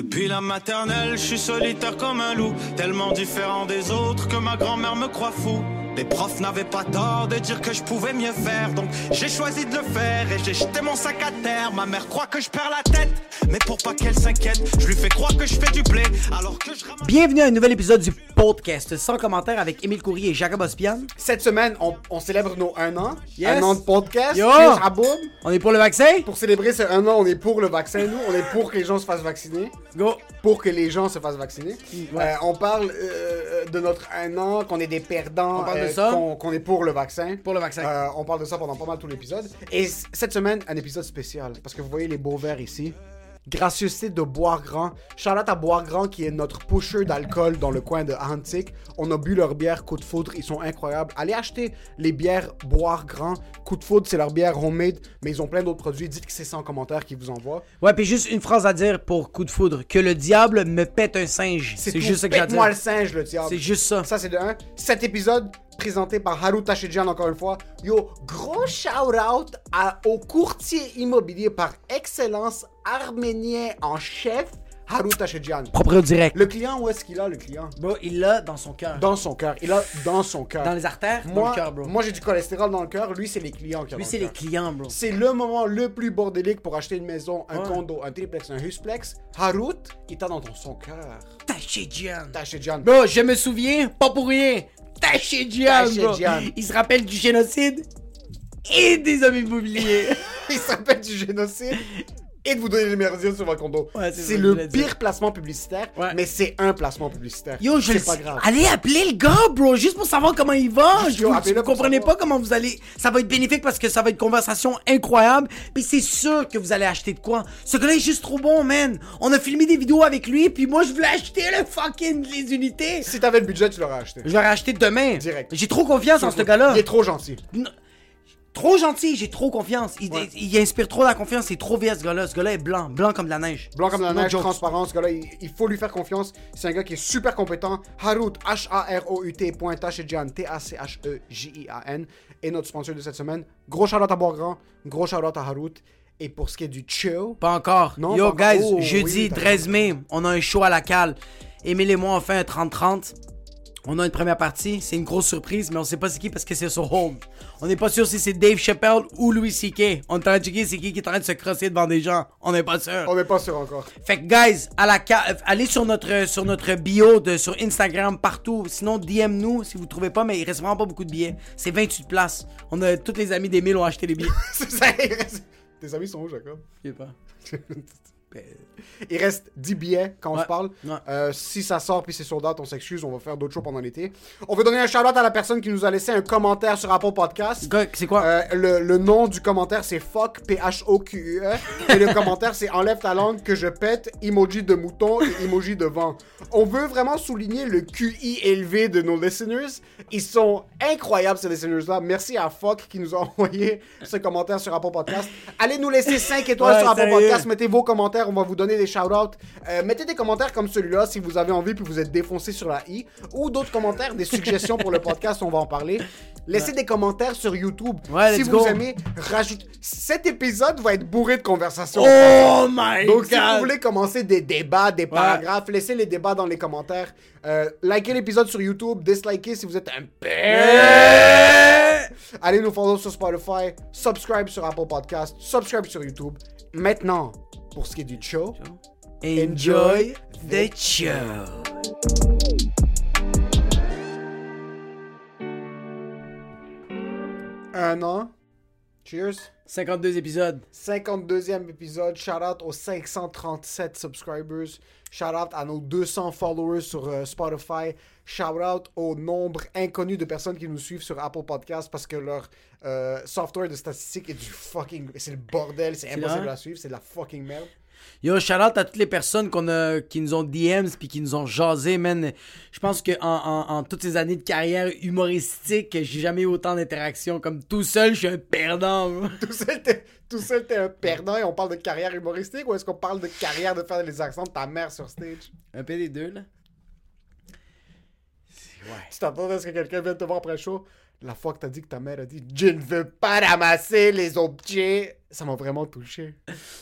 Depuis la maternelle, je suis solitaire comme un loup, tellement différent des autres que ma grand-mère me croit fou. Les profs n'avaient pas tort de dire que je pouvais mieux faire, donc j'ai choisi de le faire et j'ai jeté mon sac à terre. Ma mère croit que je perds la tête, mais pour pas qu'elle s'inquiète, je lui fais croire que je fais du blé, alors que je ramasse... Bienvenue à un nouvel épisode du podcast sans commentaire avec Émile Coury et Jacob Ospian. Cette semaine, on, on célèbre nos un an. Yes. Un an de podcast. Yo. On est pour le vaccin? Pour célébrer ce un an, on est pour le vaccin, nous. On est pour que les gens se fassent vacciner. Go! Pour que les gens se fassent vacciner. Ouais. Euh, on parle euh, de notre un an, qu'on est des perdants. Euh. Qu'on est pour le vaccin. Pour le vaccin. Euh, on parle de ça pendant pas mal tout l'épisode. Et cette semaine, un épisode spécial. Parce que vous voyez les beaux verres ici. Gracieuseté de Boire Grand. Charlotte à Boire Grand qui est notre pusher d'alcool dans le coin de Antique. On a bu leur bière Coup de Foudre, ils sont incroyables. Allez acheter les bières Boire Grand. Coup de Foudre, c'est leur bière homemade, mais ils ont plein d'autres produits. Dites que c'est ça en commentaire qu'ils vous envoient. Ouais, puis juste une phrase à dire pour coup de foudre. Que le diable me pète un singe. C'est juste ça que j'ai à dire. Pète-moi le singe, le diable. C'est juste ça. Ça, c'est de un. Cet épisode, présenté par Haru Tachidjian, encore une fois. Yo, gros shout-out à- au courtier immobilier par excellence arménien en chef, Haru Tachidjian. Proprio direct. Le client, où est-ce qu'il a, le client? Bro, il l'a dans son cœur. Dans son cœur. Il a dans son cœur. Dans les artères, dans moi, le cœur, bro. Moi, j'ai du cholestérol dans le cœur. Lui, c'est les clients qui ont Lui, dans c'est le les clients, bro. C'est le moment le plus bordélique pour acheter une maison, un Ouais. condo, un triplex, un husplex. Harut, il t'a dans ton, son cœur. Tachidjian. Tachidjian. Bro, je me souviens, pas pour rien. Bro. Tachidjian. Il se rappelle du génocide et des hommes immobiliers. il s'appelle du génocide et de vous donner les meilleurs sur votre condo. Ouais, c'est le dire. pire placement publicitaire, Ouais. mais c'est un placement publicitaire. Yo, je c'est pas grave. Allez appeler le gars, bro, juste pour savoir comment il va. Juste, Je yo, vous, vous comprenez pas comment vous allez. Ça va être bénéfique parce que ça va être une conversation incroyable. Puis c'est sûr que vous allez acheter de quoi. Ce gars-là est juste trop bon, man. On a filmé des vidéos avec lui, puis moi je voulais acheter le fucking les unités. Si t'avais le budget, tu l'aurais acheté. Je l'aurais acheté demain. Direct. J'ai trop confiance en ce gars-là. Il est trop gentil. Trop gentil, j'ai trop confiance. Il, Ouais. il inspire trop la confiance, c'est trop vieux ce gars-là. Ce gars-là est blanc, blanc comme de la neige. Blanc comme la neige, joke. transparent, ce gars-là, il, il faut lui faire confiance. C'est un gars qui est super compétent. Harut, H-A-R-O-U-T, point Tachidjian, T-A-C-H-E-J-I-A-N, est notre sponsor de cette semaine. Gros shout-out à Bois-Grand, gros shout-out à Harut. Et pour ce qui est du chill, Pas encore. Non, Yo, pas guys, encore. Oh, jeudi oui, t'as 13 mai, on a un show à la cale. Émile et moi, on fait un 30-30. On a une première partie, c'est une grosse surprise, mais on sait pas c'est qui parce que c'est sur Home. On n'est pas sûr si c'est Dave Chappelle ou Louis C.K. On est en train de checker c'est qui qui est en train de se crosser devant des gens. On n'est pas sûr. on n'est pas sûr encore. Fait que, guys, à la ca- euh, allez sur notre, sur notre bio de, sur Instagram, partout. Sinon, DM nous si vous trouvez pas, mais il reste vraiment pas beaucoup de billets. C'est 28 places. On a, tous les amis d'Émile ont acheté les billets. C'est ça, il reste- Tes amis sont où, Jacob? Je sais pas. Il reste 10 billets quand on Ouais, se parle. ouais. Euh, si ça sort puis c'est sur date, on s'excuse, on va faire d'autres shows pendant l'été. On veut donner un shout-out à la personne qui nous a laissé un commentaire sur Apple Podcast. C'est quoi? Euh, le, le nom du commentaire c'est fuck P-H-O-Q-E et le commentaire c'est enlève ta langue que je pète emoji de mouton et emoji de vent. On veut vraiment souligner le QI élevé de nos listeners. Ils sont incroyables ces listeners là. Merci à fuck qui nous a envoyé ce commentaire sur Apple Podcast. Allez nous laisser 5 étoiles Ouais, sur Apple sérieux. Podcast, mettez vos commentaires, on va vous donner des shout-outs. Euh, mettez des commentaires comme celui-là si vous avez envie puis vous êtes défoncé sur la i ou d'autres commentaires, des suggestions pour le podcast, on va en parler. Laissez des commentaires sur YouTube. Ouais, si vous go. aimez, rajoutez. Cet épisode va être bourré de conversations. Oh my Donc, si vous voulez commencer des débats, des paragraphes, laissez les débats dans les commentaires. Euh, likez l'épisode sur YouTube, dislikez si vous êtes un Allez nous follow sur Spotify, subscribe sur Apple Podcast, subscribe sur YouTube maintenant, pour ce qui est du show, Enjoy the show. un an. Cheers. 52 épisodes. 52e épisode. Shout out aux 537 subscribers. Shout out à nos 200 followers sur euh, Spotify. Shout out au nombre inconnu de personnes qui nous suivent sur Apple Podcasts parce que leur euh, software de statistiques est du fucking. C'est le bordel, c'est impossible à suivre, c'est de la fucking merde. Yo, shout out à toutes les personnes qu'on a, qui nous ont DMs puis qui nous ont jasé, man. Je pense que en, en, en toutes ces années de carrière humoristique, j'ai jamais eu autant d'interactions. Comme tout seul, je suis un perdant. Tout seul, t'es, tout seul, t'es un perdant et on parle de carrière humoristique ou est-ce qu'on parle de carrière de faire les accents de ta mère sur stage? Un peu des deux, là. Tu t'attends à ce que quelqu'un vienne te voir après le show? La fois que t'as dit que ta mère a dit Je ne veux pas ramasser les objets, ça m'a vraiment touché.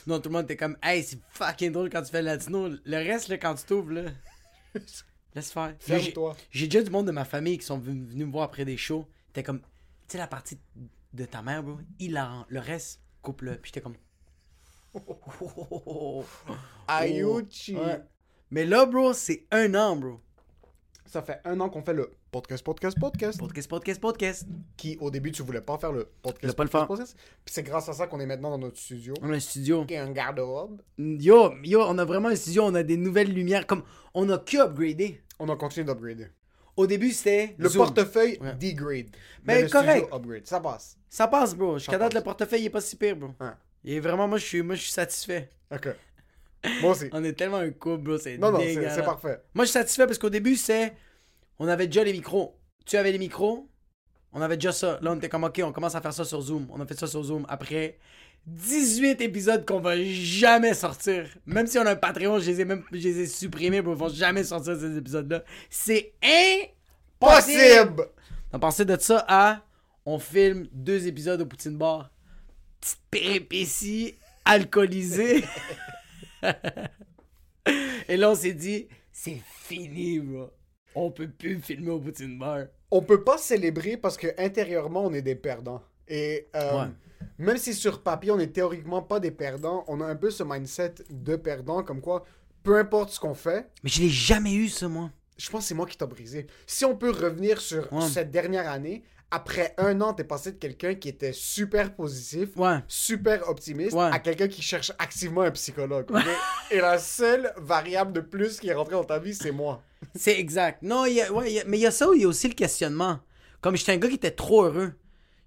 Non, tout le monde était comme, hey, c'est fucking drôle quand tu fais le latino. Le reste, là, quand tu t'ouvres, là. Laisse faire. J'ai- Ferme-toi. J'ai déjà du monde de ma famille qui sont ven- venus me voir après des shows. T'es comme, tu sais, la partie de ta mère, bro, hilarant. Le reste, coupe-le. Puis j'étais comme. Ayuchi. Ouais. Mais là, bro, c'est un an, bro. Ça fait un an qu'on fait le podcast, podcast, podcast. Podcast, podcast, podcast. Qui, au début, tu voulais pas faire le podcast. voulais pas le podcast, faire. podcast. Puis c'est grâce à ça qu'on est maintenant dans notre studio. On a un studio. Qui est un garde-robe. Yo, yo, on a vraiment un studio, on a des nouvelles lumières. Comme, on a que upgradé. On a continué d'upgrader. Au début, c'était. Le Zoom. portefeuille Ouais. degrade. Mais le correct. upgrade. Ça passe. Ça passe, bro. Jusqu'à date, le portefeuille, il est pas si pire, bro. Ouais. Est vraiment, moi, je suis, moi, je suis satisfait. Ok. Moi aussi. On est tellement un couple, bro. C'est Non, non, c'est parfait. Moi, je suis satisfait parce qu'au début, c'est. On avait déjà les micros. Tu avais les micros. On avait déjà ça. Là, on était comme, OK, on commence à faire ça sur Zoom. On a fait ça sur Zoom. Après 18 épisodes qu'on va jamais sortir. Même si on a un Patreon, je les ai même je les ai supprimés, bro. Ils vont jamais sortir ces épisodes-là. C'est impossible! Possible! On pensait de ça à. On filme deux épisodes au Poutine Bar. Petite péripétie alcoolisée. Et là, on s'est dit, c'est fini, bro. On peut plus filmer au Poutine Bar. On peut pas célébrer parce que intérieurement on est des perdants. Et euh, Ouais. même si sur papier on est théoriquement pas des perdants, on a un peu ce mindset de perdant comme quoi peu importe ce qu'on fait, Mais je l'ai jamais eu, ça, moi. je pense que c'est moi qui t'a brisé. Si on peut revenir sur Ouais. cette dernière année, après un an, t'es passé de quelqu'un qui était super positif, Ouais. super optimiste, Ouais. à quelqu'un qui cherche activement un psychologue. Et la seule variable de plus qui est rentrée dans ta vie, c'est moi. C'est exact. Non, y a- y mais il y a ça où il y a aussi le questionnement. Comme j'étais un gars qui était trop heureux.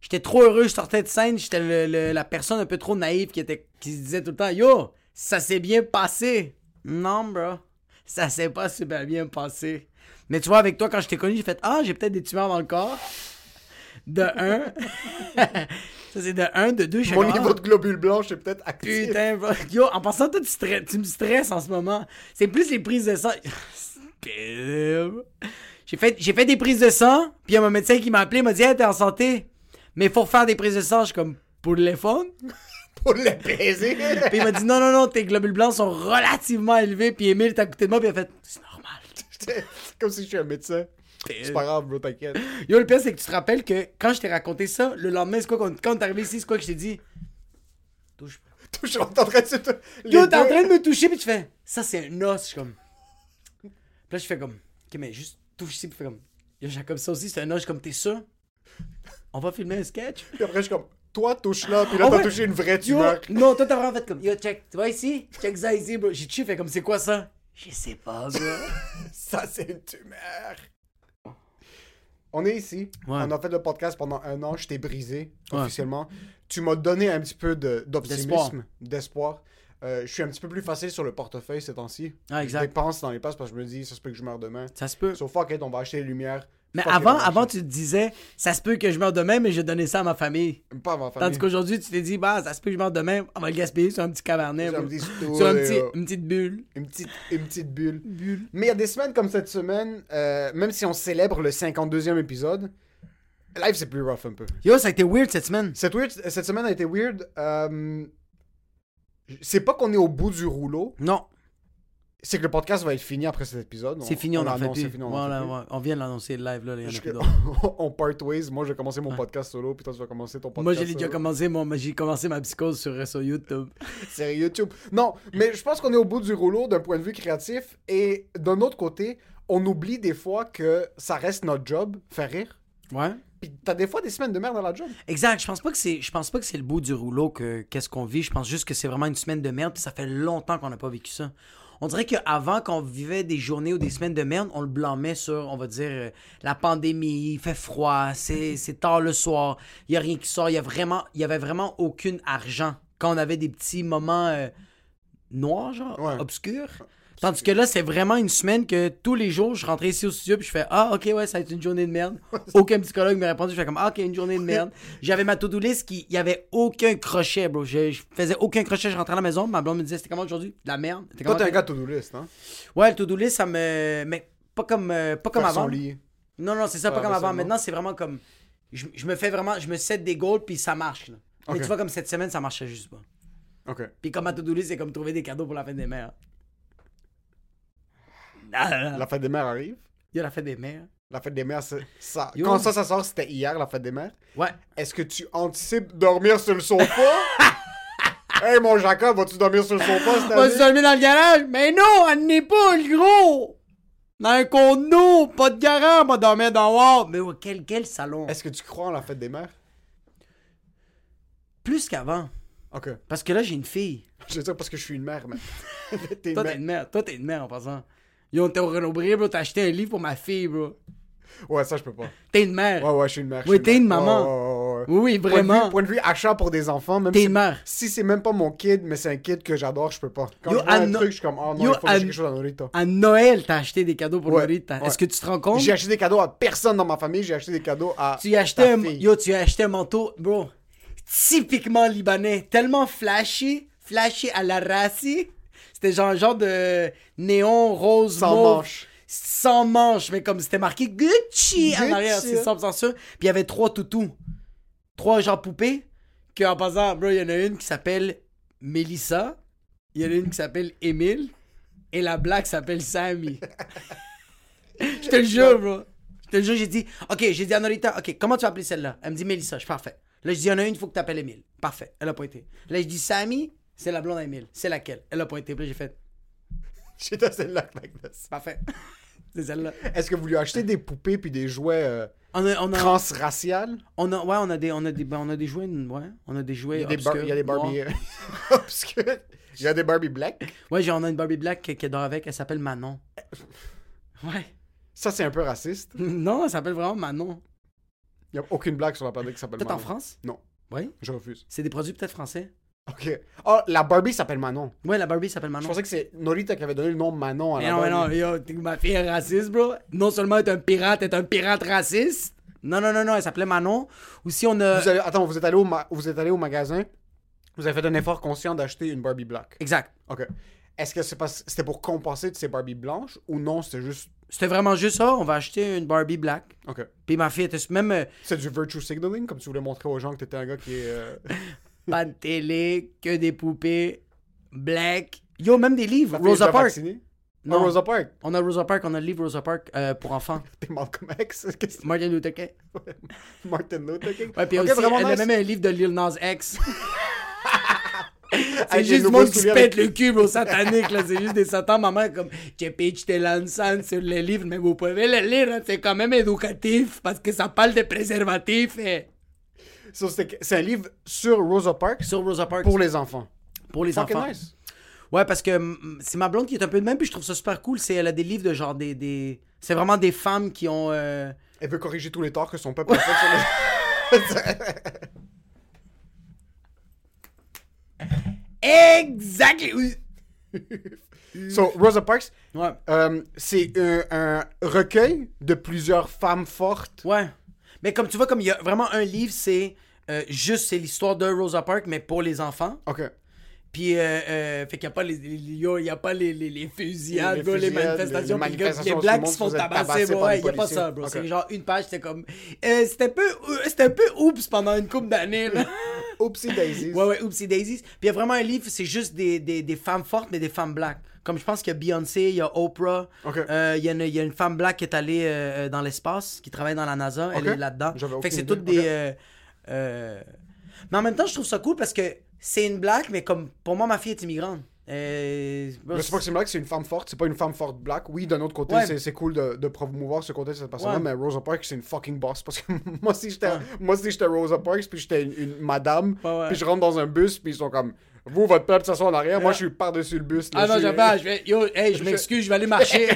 J'étais trop heureux, je sortais de scène, j'étais la personne un peu trop naïve qui, était, qui se disait tout le temps Yo, ça s'est bien passé. Non, bro. Ça s'est pas super bien passé. Mais tu vois, avec toi, quand je t'ai connu, j'ai fait Ah, j'ai peut-être des tumeurs dans le corps. De un. ça, c'est de un. De deux, Mon niveau Ah, de globule blanche est peut-être actif. Putain. Yo, en passant, toi, tu, tu me stresses en ce moment. C'est plus les prises de sang. J'ai fait, j'ai fait des prises de sang, puis il y a mon médecin qui m'a appelé, m'a dit Hey, t'es en santé, mais faut faire des prises de sang. Je suis comme Pour le téléphone Pour le baiser. Puis il m'a dit Non, non, non, tes globules blancs sont relativement élevés, puis Emile est à côté de moi, puis il a fait C'est normal. C'est comme si je suis un médecin. C'est pas grave, bro, t'inquiète. Yo, le pire, c'est que tu te rappelles que quand je t'ai raconté ça, le lendemain, c'est quoi Quand on est arrivé ici, c'est quoi que je t'ai dit? Touche pas. Je suis en train de Yo, t'es en train de me toucher, puis tu fais, ça c'est un os. Je suis comme. Puis là, je fais comme, ok, mais juste touche ici, puis fais comme. Yo, j'ai comme ça aussi, c'est un os. Je suis comme, t'es sûr? On va filmer un sketch? Puis après, je suis comme, toi, touche là. Puis là, t'as touché une vraie tumeur. non, toi t'as vraiment fait comme, yo, check, tu vois ici? Check ça ici, bro. J'ai touché, fait comme, c'est quoi ça? Je sais pas, bro. Ça, c'est une tumeur. On est ici. Ouais. On a fait le podcast pendant un an. Je t'ai brisé, Ouais. officiellement. Tu m'as donné un petit peu d'optimisme, d'espoir. Euh, je suis un petit peu plus facile sur le portefeuille ces temps-ci. Ah, exact. Je dépense dans les passes parce que je me dis, ça se peut que je meure demain. Ça se peut. So fuck it, on va acheter les lumières. Mais avant, avant, tu te disais, ça se peut que je meure demain, mais je donnais ça à ma famille. Pas à ma famille. Tandis qu'aujourd'hui, tu t'es dit, bah, ça se peut que je meure demain, on va le gaspiller sur un petit cabernet, Sur un petit Sur un studio, petit, euh, une petite bulle. Une petite, une petite bulle. Mais il y a des semaines comme cette semaine, euh, même si on célèbre le 52e épisode, live c'est plus rough un peu. Yo, ça a été weird cette semaine. Cette, weird- cette semaine a été weird. euh, c'est pas qu'on est au bout du rouleau, Non. C'est que le podcast va être fini après cet épisode. C'est fini, on, en fait l'annonce, plus. c'est fini, on en fait plus. ouais, on vient de l'annoncer live, là. il y en a Je- plus d'autres. on part ways. Moi, je vais commencer mon podcast solo, puis toi, tu vas commencer ton podcast Moi, j'ai déjà commencé, mon, j'ai commencé ma psychose sur, sur YouTube. C'est YouTube. Non, mais je pense qu'on est au bout du rouleau d'un point de vue créatif. Et d'un autre côté, on oublie des fois que ça reste notre job, faire rire. Ouais. Puis t'as des fois des semaines de merde dans la job. Exact. Je pense pas que c'est, je pense pas que c'est le bout du rouleau que qu'est-ce qu'on vit. Je pense juste que c'est vraiment une semaine de merde. Puis ça fait longtemps qu'on n'a pas vécu ça. On dirait qu'avant, quand on vivait des journées ou des semaines de merde, on le blâmait sur, on va dire, euh, la pandémie, il fait froid, c'est, c'est tard le soir, il y a rien qui sort, il y a vraiment, il y avait vraiment aucun argent. Quand on avait des petits moments euh, noirs, genre, Ouais. obscurs. Tandis que là, c'est vraiment une semaine que tous les jours, je rentrais ici au studio puis je fais Ah, ok, ouais, ça va être une journée de merde. Aucun psychologue m'a répondu. Je fais comme Ah, ok, une journée de merde. J'avais ma to-do list qui. Il y avait aucun crochet, bro. Je, je faisais aucun crochet. Je rentrais à la maison. Ma blonde me disait C'était comment aujourd'hui? De la merde. Toi, t'es un gars to-do list, hein? Ouais, le to-do list, ça me. Mais pas comme, euh, pas comme Faire son avant. lit. Non, non, c'est ça, pas comme mais avant. Maintenant, c'est vraiment comme. Je, je me fais vraiment. Je me set des goals puis ça marche, là. Mais Ok. tu vois, comme cette semaine, ça marchait juste pas. Ok. Puis comme ma to-do list, c'est comme trouver des cadeaux pour la fête des mères. La fête des mères arrive. Il y a la fête des mères. La fête des mères, c'est ça. Yo. Quand ça, ça sort, c'était hier, la fête des mères. Ouais. Est-ce que tu anticipes dormir sur le sofa? hey, mon Jacob, vas-tu dormir sur le sofa cette On va se année? dormir dans le garage? Mais non, on n'est pas, le gros! Dans un condo, pas de garage, on va dormir dans War. Mais quel, quel salon? Est-ce que tu crois en la fête des mères? Plus qu'avant. Ok. Parce que là, j'ai une fille. Je veux dire parce que je suis une mère, mais. Toi, t'es une mère. Toi, t'es une mère en passant. Yo, t'es au Renaud-Bré, bro, t'as acheté un livre pour ma fille, bro. Ouais, ça, je peux pas. T'es une mère. Ouais, ouais, je suis une mère. Oui, t'es une maman. Ouais, ouais, ouais, ouais. Oui, oui, Point de vue- vraiment. Point de vue achat pour des enfants, même T'es si, une mère. si c'est même pas mon kid, mais c'est un kid que j'adore, je peux pas. Quand Yo, je vois un à no- truc, je suis comme, oh non, Yo, il faut à- quelque chose à Norita. À Noël, t'as acheté des cadeaux pour Ouais, Norita. ouais. Est-ce que tu te rends compte? J'ai acheté des cadeaux à personne dans ma famille, j'ai acheté des cadeaux à. Tu as acheté ta un, fille. yo, tu as acheté un manteau, bro, typiquement libanais, tellement flashy, flashy à la raci. C'était genre un genre de néon rose Sans mauve, manche. Sans manche, mais comme c'était marqué Gucci, en arrière, c'est 100% sûr. Puis il y avait trois toutous. Trois genre poupées. Que en passant, bro, il y en a une qui s'appelle Melissa. Il y en a une qui s'appelle Emile. Et la blague s'appelle Sammy. Je te le jure, bro. Je te le jure, j'ai dit, ok, j'ai dit à Norita, ok, comment tu vas appeler celle-là? Elle me dit Mélissa, je suis parfait. Là, je dis, il y en a une, il faut que tu appelles Emile. Parfait. Elle a pas été. Là, je dis, Sammy, c'est la blonde à Emile. C'est laquelle? Elle a pas été. Puis j'ai fait, J'étais celle-là, Magnus. parfait. c'est celle-là. Est-ce que vous lui achetez des poupées puis des jouets euh, On a, on a, transraciales? on a, ouais, on a des, on a des, ben, on a des jouets, ouais, on a des jouets Il y a des, bar- obscurs, il y a des Barbie. euh. Il y a des Barbie black. Ouais, on a une Barbie Black qui, qui dort avec, elle s'appelle Manon. Ouais. Ça, c'est un peu raciste. Non, elle s'appelle vraiment Manon. Il n'y a aucune blague sur la planète qui s'appelle Peut-être en Manon. France? Non, Oui. je refuse. C'est des produits peut-être français? Ok. Oh, la Barbie s'appelle Manon. Ouais, la Barbie s'appelle Manon. Je pensais que c'est Norita qui avait donné le nom Manon à Mais la non, mais Barbie. non, yo, ma fille est raciste, bro. Non seulement elle est un pirate, elle est un pirate raciste. Non, non, non, non, elle s'appelait Manon. Ou si on a. Vous avez- Attends, vous êtes, allé au ma- vous êtes allé au magasin, vous avez fait un effort conscient d'acheter une Barbie black. Exact. Ok. Est-ce que c'est parce- c'était pour compenser de ces Barbie blanches ou non, c'était juste. C'était vraiment juste ça. On va acheter une Barbie black. Ok. Puis ma fille était même. euh, C'est du virtue signaling, comme tu voulais montrer aux gens que t'étais un gars qui est. euh, pas de télé, que des poupées, black. Yo, même des livres. est Rosa Parks. vaccinée? Non. Rosa Parks. On a Rosa Parks, on a le livre Rosa Parks euh, pour enfants. T'es Malcolm X. Martin Luther King. Martin Luther King. Ouais, puis Ok, aussi, a même un livre de Lil Nas X. C'est juste les du monde qui se pète avec- le cul, bro, satanique, là. C'est juste des satans. Maman, comme, je pitch tes lançant sur le livre, mais vous pouvez le lire, hein, c'est quand même éducatif, parce que ça parle de préservatifs. Et... So, c'est un livre sur Rosa Parks Sur Rosa Parks. pour les enfants. pour les Fucking enfants. nice. Ouais, parce que mm, c'est ma blonde qui est un peu de même, puis je trouve ça super cool. C'est, elle a des livres de genre des. des... C'est vraiment des femmes qui ont. euh, Elle veut corriger tous les torts que son peuple a fait sur les... Exactly! So, Rosa Parks, Ouais. euh, c'est un, un recueil de plusieurs femmes fortes. Ouais. Mais comme tu vois, comme il y a vraiment un livre, c'est euh, juste c'est l'histoire de Rosa Parks, mais pour les enfants. Ok. Puis, euh, euh, fait qu'il n'y a pas les, les- yo, il y a pas les, les, les fusillades, Les bro, les, fusillades, manifestations, les manifestations, les blacks qui se font tabasser, par Ouais, il n'y a pas ça, bro. C'est genre une page, c'était comme. Euh, c'était un peu, c'était un peu oups pendant une couple d'années, là. Oopsie Daisies. Ouais, ouais, Oopsie Daisies. Puis il y a vraiment un livre, c'est juste des, des, des femmes fortes, mais des femmes black. Comme je pense qu'il y a Beyoncé, il y a Oprah. Euh, il, y a une, il y a une femme black qui est allée euh, dans l'espace, qui travaille dans la NASA. Elle est là-dedans. Fait que c'est toutes des. Euh, Mais en même temps, je trouve ça cool parce que c'est une black, mais comme pour moi, ma fille est immigrante. Euh, Mais c'est pas que c'est black, c'est une femme forte, c'est pas une femme forte black. Oui, d'un autre côté, Ouais. c'est, cool de, de promouvoir ce côté de cette personne-là, Ouais. mais Rosa Parks, c'est une fucking boss. Parce que moi, si j'étais, moi, si j'étais Rosa Parks, puis j'étais une, une madame, puis je rentre dans un bus, puis ils sont comme, vous, votre peuple s'assoit en arrière, moi, je suis par-dessus le bus. là, Ah non, je pas. Je vais, yo, hey, je m'excuse, je vais aller marcher.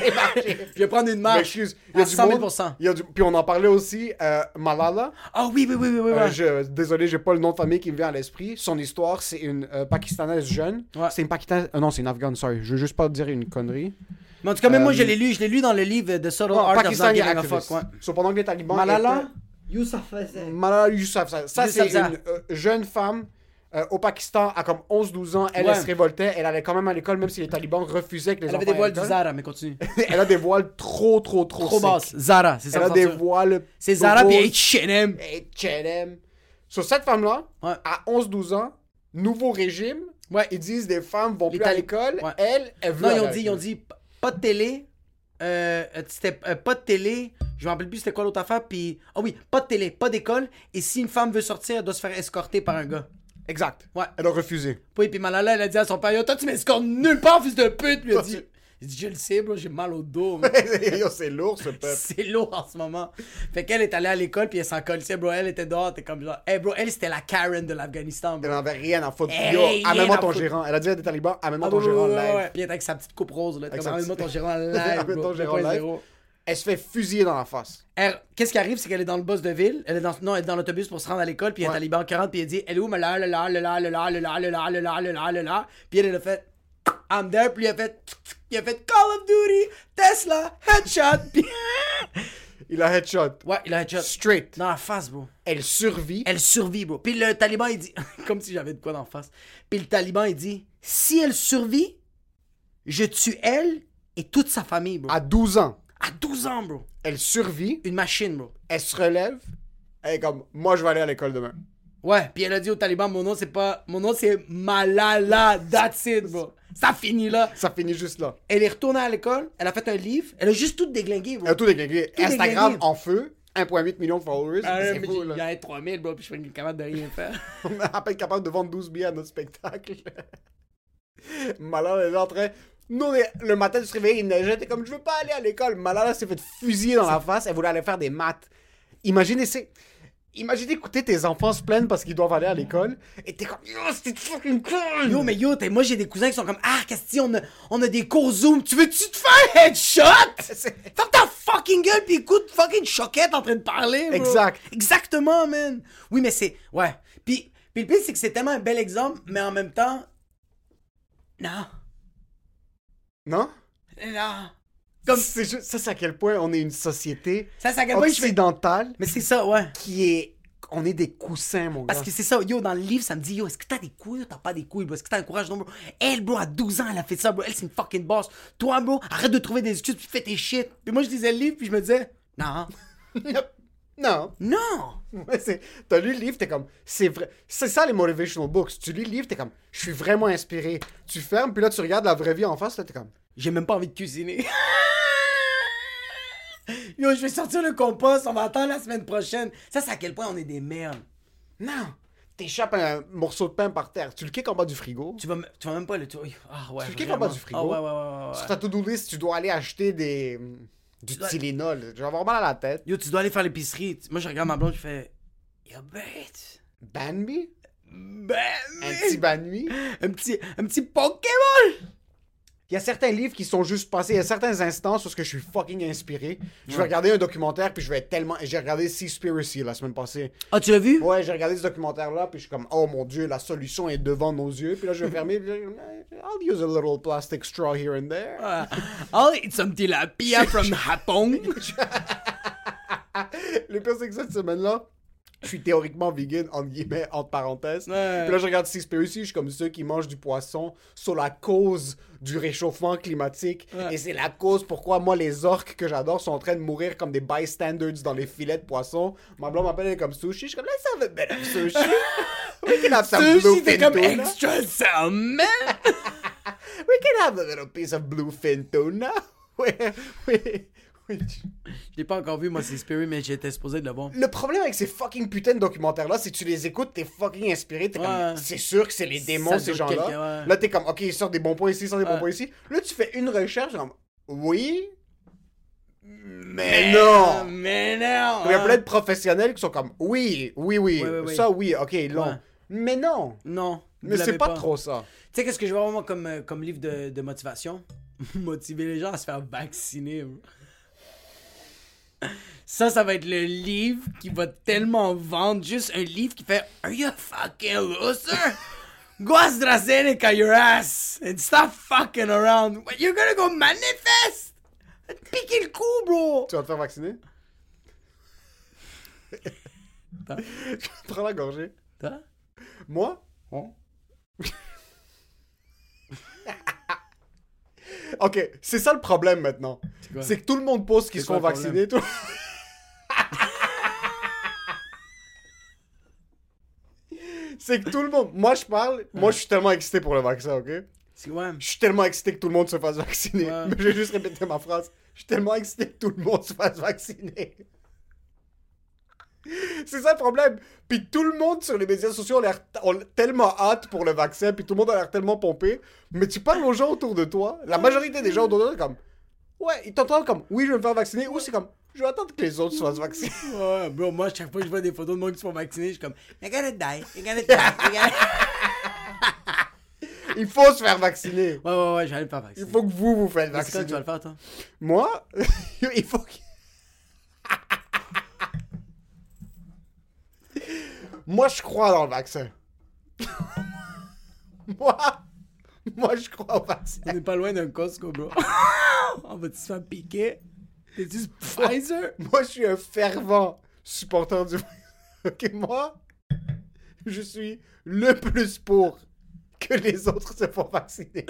je vais prendre une Je marche. m'excuse. Il y a À du 100 000 monde- il y a du- Puis on en parlait aussi, euh, Malala. Ah oui, oui, oui, oui, oui. Euh, ouais. je- désolé, j'ai pas le nom de famille qui me vient à l'esprit. Son histoire, c'est une euh, Pakistanaise jeune. Ouais. C'est une Pakistanaise. euh, non, c'est une Afghane, sorry. Je veux juste pas dire une connerie. Mais en tout cas, même moi, je l'ai lu. Je l'ai lu dans le livre de Subtle Art of activist. Fuck. Ouais. So, pendant que les talibans. Malala étaient- Yousafzai. Malala Yousafzai. Ça, c'est une euh, jeune femme euh, au Pakistan à comme 11-12 ans. Elle, Ouais. elle se révoltait. Elle allait quand même à l'école, même si les talibans refusaient que les Elle avait enfants des voiles du. Zara, mais continue. Elle a des voiles trop, trop, trop, Trop secs. basse. Zara, c'est ça. Elle a des voiles. C'est Zara puis. H&M. H&M. Sur cette femme-là, Ouais. à 11-12 ans, nouveau régime, Ouais. ils disent des femmes vont Les plus à l'école. Ouais. Elle, elle veut Non, ils ont dit, ils ont dit pas de télé. Euh, euh, c'était euh, pas de télé. Je me rappelle plus c'était quoi l'autre affaire. Puis, ah oui, pas de télé, pas d'école. Et si une femme veut sortir, elle doit se faire escorter par un gars. Exact. Ouais. Elle a refusé. Oui, puis Malala, elle a dit à son père, Yo, toi, tu m'escortes nulle part, fils de pute. Lui, il a dit, il dit, je le sais, bro, j'ai mal au dos. Yo, c'est lourd, ce peuple. C'est lourd en ce moment. Fait qu'elle est allée à l'école, puis elle s'en colissait, bro. Elle était dehors, t'es comme genre, hey, bro, elle, c'était la Karen de l'Afghanistan, Elle bro. n'en avait rien à foutre. Elle Yo, amène-moi ton gérant. Elle a dit à des talibans, amène-moi Ah, ton gérant live. ouais. Puis elle était avec sa petite coupe rose, là. Amène-moi ton gérant live, Amène bro. ton gérant 2.0. live. Elle se fait fusiller dans la face. Elle- Qu'est-ce qui arrive, c'est qu'elle est dans le boss de ville. Elle est dans, non, elle est dans l'autobus pour se rendre à l'école. Puis il y a un Ouais. taliban qui rentre. Puis elle dit Elle est où, mais là, là, là, là, là, là, là, là, là, là, là, là, là, là, là, là. Puis elle, elle a fait I'm there. Puis il a fait Il a fait Call of Duty, Tesla, headshot. Puis. Il a headshot. Ouais, il a headshot. Straight. Dans la face, bro. Elle survit. Elle survit, bro. Puis le taliban, il dit Comme si j'avais de quoi d'en face. Puis le taliban, il dit Si elle survit, je tue elle et toute sa famille, bro. À 12 ans, À 12 ans, bro. elle survit. Une machine, bro. Elle se relève. Elle est comme, moi, je vais aller à l'école demain. Ouais, puis elle a dit au Taliban, mon nom c'est pas. Mon nom c'est Malala, that's it, bro. Ça finit là. Ça finit juste là. Elle est retournée à l'école, elle a fait un livre, elle a juste tout déglingué, bro. Elle a tout déglingué. Tout Instagram déglingué. en feu. 1,8 million de followers. Ah, c'est fou, j'ai- Il y là. en a 3000, bro, puis je suis capable de rien faire. On est à peine capable de vendre 12 billets à notre spectacle. Malala elle est là en train. Nous, le matin, tu te réveilles, il neigeait, t'es comme, je veux pas aller à l'école. Malala s'est fait fusiller dans la face, elle voulait aller faire des maths. Imaginez, c'est. Imaginez écouter tes enfants se plaindre parce qu'ils doivent aller à l'école, et t'es comme, yo, c'était fucking cool! Yo, mais yo, t'es- moi j'ai des cousins qui sont comme Ah, Casti, on a, on a des cours Zoom, tu veux-tu te faire un headshot? Ferme ta fucking gueule pis écoute fucking choquette en train de parler, bro. Exact. Exactement, man. Oui, mais c'est. Ouais. Puis, puis le pire, c'est que c'est tellement un bel exemple, mais en même temps. Non. Non? Non. Comme. Juste, ça, c'est à quel point on est une société Ça, c'est à quel point je fais. occidentale Mais c'est ça, ouais. qui est. On est des coussins, mon gars. Parce que c'est ça, yo, dans le livre, ça me dit, yo, est-ce que t'as des couilles ou t'as pas des couilles, bro? Est-ce que t'as un courage, non, bro? Elle, bro, à 12 ans, elle a fait ça, bro. Elle, c'est une fucking boss. Toi, bro, arrête de trouver des excuses, puis fais tes shit. Puis moi, je lisais le livre, puis je me disais, non. Non. Non! Ouais, c'est- T'as lu le livre, t'es comme, c'est vrai. C'est ça les motivational books. Tu lis le livre, t'es comme, je suis vraiment inspiré. Tu fermes, puis là, tu regardes la vraie vie en face, là, t'es comme, J'ai même pas envie de cuisiner. Yo, je vais sortir le compost, on va attendre la semaine prochaine. Ça, c'est à quel point on est des merdes. non, t'échappes un morceau de pain par terre, tu le kicks en bas du frigo. Tu vas, m- tu vas même pas le. tu- Ah ouais. Tu le kicks en bas vraiment. du frigo. Ah ouais, ouais, ouais, ouais, Sur ta to-do list, tu dois aller acheter des. Du dois- Tylenol. Je vais avoir mal à la tête. Yo, tu dois aller faire l'épicerie. Moi, je regarde ma blonde, je fais. Yo, bête. Banby? Ben, Un petit banmi? un petit, un petit Pokémon! Il y a certains livres qui sont juste passés, il y a certains instants sur ce que je suis fucking inspiré. Je vais regarder un documentaire, puis je vais être tellement. J'ai regardé Seaspiracy la semaine passée. Ah, tu l'as vu? Ouais, j'ai regardé ce documentaire-là, puis je suis comme, oh mon dieu, la solution est devant nos yeux. Puis là, je vais fermer, puis I'll use a little plastic straw here and there. Ah, I'll eat some tilapia from Japon. Le pire, c'est que cette semaine-là, je suis théoriquement vegan, entre guillemets, entre parenthèses. Ouais. Puis là, je regarde Seaspiracy, je suis comme ceux qui mangent du poisson sur la cause du réchauffement climatique. Ouais. Et c'est la cause pourquoi moi, les orques que j'adore sont en train de mourir comme des bystanders dans les filets de poisson. Ma blonde m'appelle elle comme sushi. Je suis comme, let's have a bit of sushi. We can have some Sushi, comme tuna. extra salmon. We can have a little piece of bluefin tuna. Oui. Je l'ai pas encore vu, moi, c'est Spirit, mais j'étais supposé de le voir. Le problème avec ces fucking putains de documentaires-là, c'est que tu les écoutes, t'es fucking inspiré, t'es Ouais. comme, c'est sûr que c'est les démons, Ça ces gens-là. ouais. Là, t'es comme, ok, ils sortent des bons points ici, ils sortent des bons points ici. Là, tu fais une recherche, comme, oui, mais non. Mais non. Il y a plein de professionnels qui sont comme, oui, oui, oui, ça, oui, ok. Ouais. Mais non. Non. Mais c'est l'avez pas, trop ça. Tu sais, qu'est-ce que je vais avoir moi comme, euh, comme livre de, de motivation? Motiver les gens à se faire vacciner. Ça, ça va être le livre qui va tellement vendre. Juste un livre qui fait Are you a fucking loser? Go AstraZeneca your ass and stop fucking around. What, You're gonna go manifest? Piquer le coup, bro. Tu vas te faire vacciner? Hein? Prends la gorgée. Hein? Moi? ok, c'est ça le problème maintenant. C'est que tout le monde pose qu'ils sont vaccinés. Tout... c'est que tout le monde. Moi, je parle. Moi, je suis tellement excité pour le vaccin, ok? C'est ouais. Je suis tellement excité que tout le monde se fasse vacciner. Ouais. Mais je vais juste répéter ma phrase. Je suis tellement excité que tout le monde se fasse vacciner. C'est ça le problème. Puis tout le monde sur les médias sociaux a l'air tellement hâte pour le vaccin, puis tout le monde a l'air tellement pompé. Mais tu parles aux gens autour de toi, la majorité des gens autour de toi, comme Ouais, ils t'entendent comme Oui, je vais me faire vacciner, ou c'est comme Je vais attendre que les autres se fassent vacciner. Ouais, bro, moi, chaque fois que je vois des photos de monde qui se font vacciner, je suis comme You're gonna die, you're gonna die, you're gonna... Il faut se faire vacciner. Ouais, ouais, ouais, j'allais me faire Il vacciner. faut que vous vous faites Mais c'est quand vacciner. tu vas le faire, toi? Moi, il faut que. Moi, je crois dans le vaccin. moi, moi, je crois au vaccin. On est pas loin d'un Costco, bro. On va-tu se faire piquer? T'es-tu Pfizer? Moi, je suis un fervent supporter du Ok, moi, je suis le plus pour que les autres se font vacciner.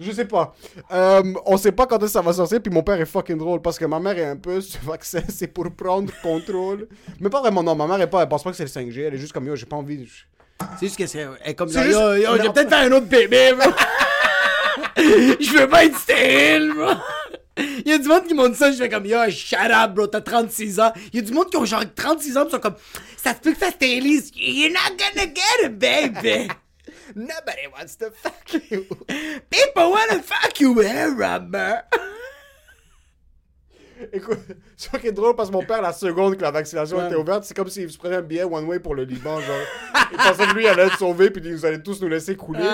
Je sais pas. Euh, on sait pas quand est-ce que ça va sortir, puis mon père est fucking drôle parce que ma mère est un peu ce vaccin, c'est pour prendre contrôle. Mais pas vraiment, non, ma mère est pas, elle pense pas que c'est le 5G, elle est juste comme yo, j'ai pas envie. je- C'est juste que c'est elle est comme genre, juste- yo, yo, Non. j'ai peut-être fait un autre bébé, bro. Je veux pas être stérile, bro. Il y a du monde qui m'ont dit ça, je fais comme yo, shut up, bro, t'as 36 ans. Il y a du monde qui ont genre 36 ans, pis sont comme ça se peut que ça stérilise. You're not gonna get a baby. Nobody wants to fuck you. People wanna fuck you a rubber. Écoute, c'est fucking drôle parce que mon père, la seconde que la vaccination Ouais. était ouverte, c'est comme s'il se prenait un billet one way pour le Liban, genre. Il pensait que lui, il allait être sauvé, puis nous allait tous nous laisser couler.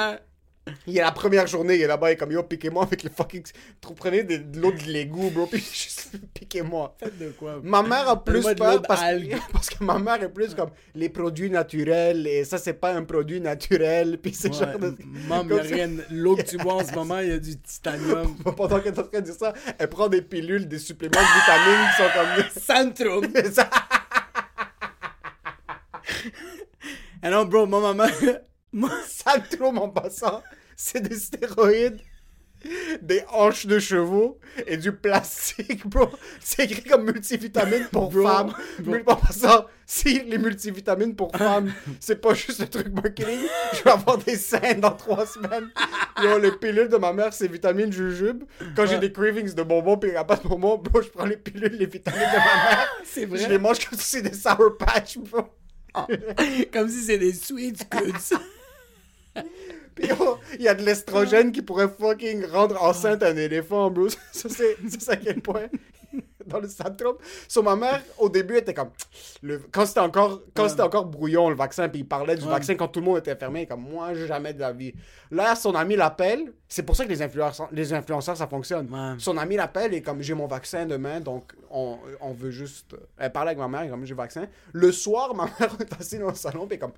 Il est la première journée, il est là-bas, il est comme yo, piquez-moi avec les fucking. Trop- Prenez de l'eau de l'égout, bro, puis juste piquez-moi. Faites de quoi? Ma mère a plus peur parce, parce que ma mère est plus comme les produits naturels et ça c'est pas un produit naturel puis c'est genre de... Maman, ça. rien. L'eau que tu bois en ce moment, il y a du titanium. Pendant qu'elle est en train de dire ça, elle prend des pilules, des suppléments de vitamines qui sont Centrum. comme ça. Ah non, bro, moi, maman. Moi, le trouve en passant, c'est des stéroïdes, des hanches de chevaux et du plastique, bro. C'est écrit comme multivitamines pour Bro, femmes. bro. Mais en passant, si les multivitamines pour femmes, c'est pas juste un truc marketing, je vais avoir des seins dans trois semaines. Yo, les pilules de ma mère, c'est vitamine jujube. Quand j'ai des cravings de bonbons puis il n'y a pas de bonbons, bro, je prends les pilules, les vitamines de ma mère. C'est Je vrai. les mange comme si c'était des Sour Patch, bro. Comme si c'est des sweet goods. Il y a de l'estrogène qui pourrait fucking rendre enceinte un éléphant, bro. Ça, c'est à quel point dans le syndrome. So, ma mère, au début, était comme... Le, quand c'était encore, quand c'était encore brouillon, le vaccin, puis il parlait du Ouais. vaccin quand tout le monde était fermé, comme moi, jamais de la vie. Là, son ami l'appelle. C'est pour ça que les influenceurs, les influenceurs ça fonctionne. Ouais. Son ami l'appelle et comme j'ai mon vaccin demain, donc on, on veut juste... Elle parlait avec ma mère, comme j'ai le vaccin. Le soir, ma mère est assise dans le salon, puis comme...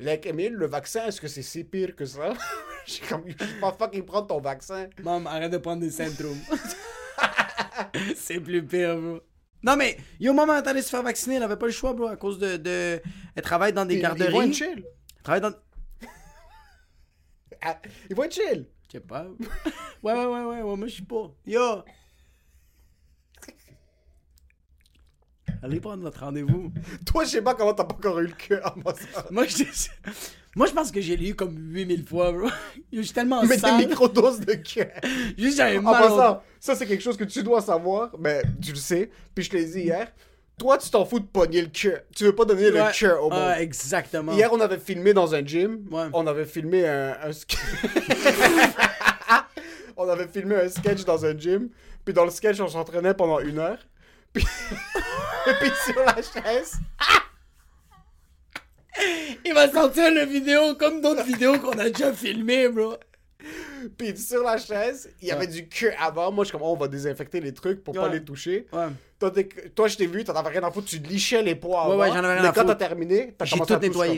Like, Emile, le vaccin, est-ce que c'est si pire que ça? J'ai comme, je pas fucking prendre ton vaccin. Maman, arrête de prendre des Centrum. c'est plus pire, bro. Non, mais yo, maman est allée se faire vacciner, elle avait pas le choix, bro, à cause de. de... Elle travaille dans des Ils- Ils garderies. être chill. Elle travaille dans. Ah, Ils vont chill. Je sais pas. ouais, ouais, ouais, ouais, ouais, moi je suis pas. Yo! Allez prendre votre rendez-vous. Toi, je sais pas comment t'as pas encore eu le cœur moi ça? Moi, je, moi, je pense que j'ai lu comme 8000 fois, bro. Je suis tellement Mais des sale. microdoses de cœur. Juste, j'avais En mal. au- passant, ça c'est quelque chose que tu dois savoir, mais tu le sais, puis je te l'ai dit hier. Toi, tu t'en fous de pogner le cœur. Tu veux pas donner Ouais. le cœur au monde. Ah, exactement. Hier, on avait filmé dans un gym. Ouais. On avait filmé un, un on avait filmé un sketch dans un gym. Puis dans le sketch, on s'entraînait pendant une heure. Puis, puis sur la chaise, Il va sortir le vidéo comme d'autres vidéos qu'on a déjà filmées, bro. puis sur la chaise, il y avait du queue avant. Moi, je suis comme, oh, on va désinfecter les trucs pour pas Ouais. les toucher. Ouais. Toi, je t'ai vu, t'en avais rien à foutre, tu lichais les poids Ouais, avant. ouais, j'en avais rien Mais à quand t'as foutre. terminé, t'as commencé tout à.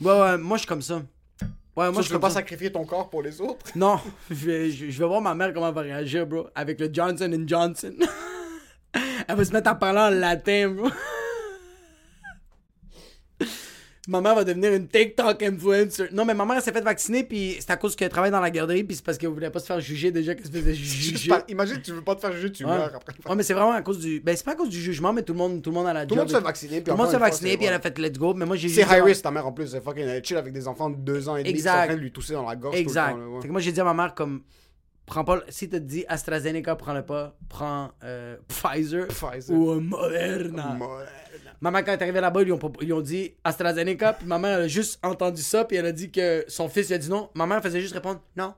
Ouais, ouais, moi je suis comme ça. Ouais, moi je comme pas ça. sacrifier ton corps pour les autres? Non, je vais, je vais voir ma mère comment elle va réagir, bro. Avec le Johnson Johnson. elle va se mettre à parler en latin, bro. ma mère va devenir une TikTok influencer. Non, mais ma mère elle s'est fait vacciner, puis c'est à cause qu'elle travaille dans la garderie, puis c'est parce qu'elle voulait pas se faire juger déjà qu'elle se faisait juger. par- Imagine, tu veux pas te faire juger, tu Ouais. meurs après. Ouais, mais c'est vraiment à cause du. Ben, c'est pas à cause du jugement, mais tout le monde, tout le monde a la Tout le monde se fait vacciner, puis Tout le monde se fait vacciner, puis elle a fait let's go. Mais moi, j'ai C'est high risk, ta mère en plus. C'est fucking chill avec des enfants de 2 ans et demi qui sont en Exact. train de lui tousser dans la gorge. Exact. Tout le temps, là, ouais. Fait que moi, j'ai dit à ma mère, comme, prends pas. Si t'as dit AstraZeneca, prends-le pas. Prends euh, Pfizer, Pfizer. ou euh, Moderna. Moderna. Maman, quand elle est arrivée là-bas, ils ont, ils ont dit AstraZeneca, puis maman, elle a juste entendu ça, puis elle a dit que son fils lui a dit non. Maman, elle faisait juste répondre non.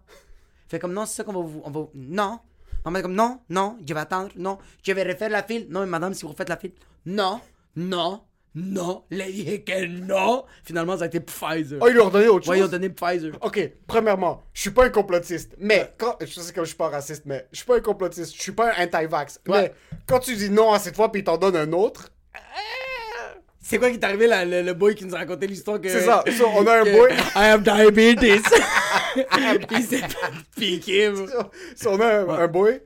Fait comme non, c'est ça qu'on va vous. On va, non. Maman, comme non, non, je vais attendre, non. Je vais refaire la file. Non, mais madame, si vous refaites la file, non, non, non. Elle a dit que non. Finalement, ça a été Pfizer. Oh, ils lui ont donné autre ouais, ils ont chose? donné Pfizer. Ok, premièrement, je suis pas un complotiste, mais quand. Je sais que je suis pas raciste, mais je suis pas un complotiste, je suis pas un anti-vax. Ouais. Mais quand tu dis non à cette fois, puis il t'en donne un autre, C'est quoi qui t'est arrivé, là, le, le boy qui nous a raconté l'histoire que. c'est ça. So, on a un boy. I have diabetes. Il s'est. Si on a un, un boy,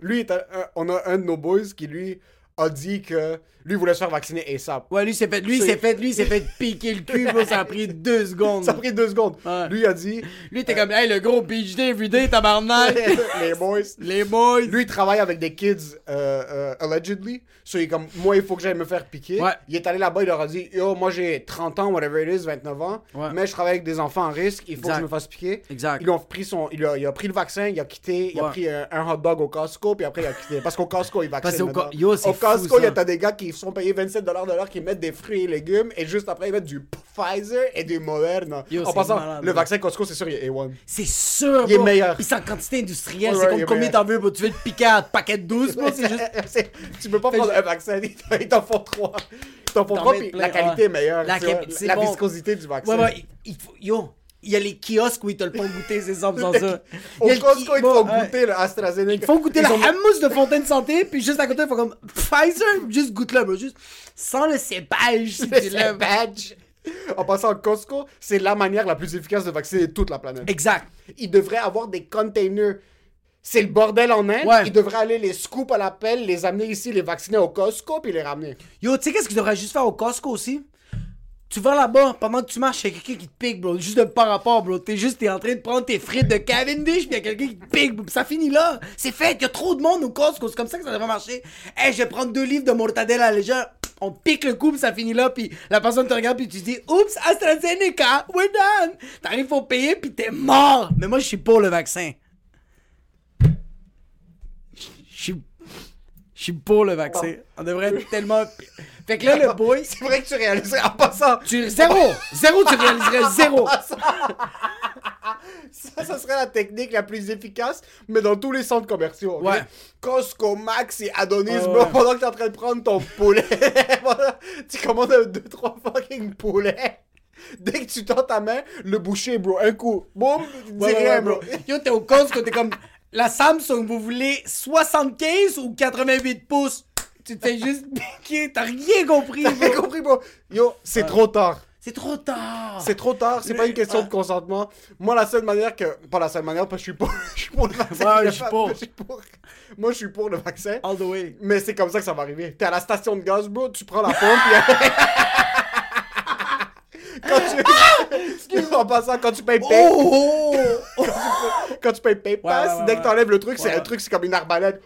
lui, on a un de nos boys qui lui a dit que lui voulait se faire vacciner ASAP. Ouais, lui s'est fait, lui C'est- s'est fait, lui s'est fait piquer le cul, bro, ça a pris deux secondes. Ça a pris deux secondes. Ouais. Lui a dit, Lui t'es comme, hey, le gros PhD everyday, tabarnak. les boys. Les boys. Lui, il travaille avec des kids, euh, euh, allegedly. So, il est comme, moi, il faut que j'aille me faire piquer. Ouais. Il est allé là-bas, il leur a dit, yo, moi, j'ai 30 ans, whatever it is, 29 ans. Ouais. Mais je travaille avec des enfants en risque, il faut Exact. que je me fasse piquer. Exact. Ils ont pris son, il a, il a pris le vaccin, il a quitté, il a pris un, un hot dog au Costco, puis après, il a quitté. Parce qu'au Costco, il Parce qu'au Co- maintenant. yo, c'est Au Costco, il y a des gars qui sont payés 27$ de l'heure, qui mettent des fruits et légumes, et juste après, ils mettent du Pfizer et du Moderna. Yo, en passant, malade, le vaccin Costco, c'est sûr, il est A1. C'est sûr, Il est meilleur. Puis c'est en quantité industrielle, Ouais, c'est ouais, comme combien t'en veux, bro. Tu veux te piquer à paquet de 12, bro, c'est juste. C'est- tu peux pas prendre un vaccin, ils t'en- font trois. Ils t'en font trois, puis la qualité ouais. est meilleure. La bon. viscosité du vaccin. Ouais, ouais, il, il faut, yo, il y a les kiosques où ils te le font goûter, c'est ça, sans ça. Au Il le Costco, ils te font goûter le AstraZeneca. Ils te font goûter Ils la hummus de Fontaine Santé, puis juste à côté, ils font comme Pfizer, juste goûte-le, bro. Juste sans le cépage, si tu l'aimes. badge. En passant, Costco, c'est la manière la plus efficace de vacciner toute la planète. Exact. Ils devraient avoir des containers. C'est le bordel en Inde. Ouais. Ils devraient aller les scoop à la pelle, les amener ici, les vacciner au Costco, puis les ramener. Yo, tu sais qu'est-ce que tu devrais juste faire au Costco aussi? Tu vas là-bas, pendant que tu marches, il y a quelqu'un qui te pique, bro. Juste de par rapport, bro. T'es juste, t'es en train de prendre tes frites de Cavendish, puis il y a quelqu'un qui te pique, bro. Ça finit là. C'est fait. Il y a trop de monde au Costco. C'est comme ça que ça devrait marcher. Hey, je vais prendre deux livres de mortadella légère. On pique le coup, ça finit là, puis la personne te regarde, puis tu dis, oups, AstraZeneca, we're done. T'arrives pour payer, puis t'es mort. Mais moi, je suis pour le vaccin. Je suis. Je suis pour le vaccin. On devrait être tellement. Fait que là, le boy. C'est vrai que tu réaliserais en passant. Tu, zéro! Zéro, tu réaliserais zéro! Ça, ça serait la technique la plus efficace, mais dans tous les centres commerciaux. Ouais. Costco, Max et Adonis, ouais. pendant que t'es en train de prendre ton poulet, tu commandes un, deux, trois fucking poulets. Dès que tu tends ta main, le boucher, bro, un coup, boum, dis Ouais, rien, bro. Yo, t'es au Costco, t'es comme. La Samsung, vous voulez 75 ou 88 pouces? Tu te fais juste piquer, t'as rien compris, T'as bro. compris, bro? Yo, c'est trop tard. C'est trop tard. C'est trop tard, c'est pas une question de consentement. Moi, la seule manière que. Pas la seule manière, parce que je suis pour, je suis pour le vaccin. Ouais, je suis pour. Je suis pour- Moi, je suis pour le vaccin. All the way. Mais c'est comme ça que ça va arriver. T'es à la station de gaz, bro, tu prends la pompe, puis... quand tu... Excuse en passant, quand tu payes pay... Oh! quand tu payes pay pass, ouais, ouais, dès que t'enlèves le truc, c'est un truc, c'est comme une arbalète.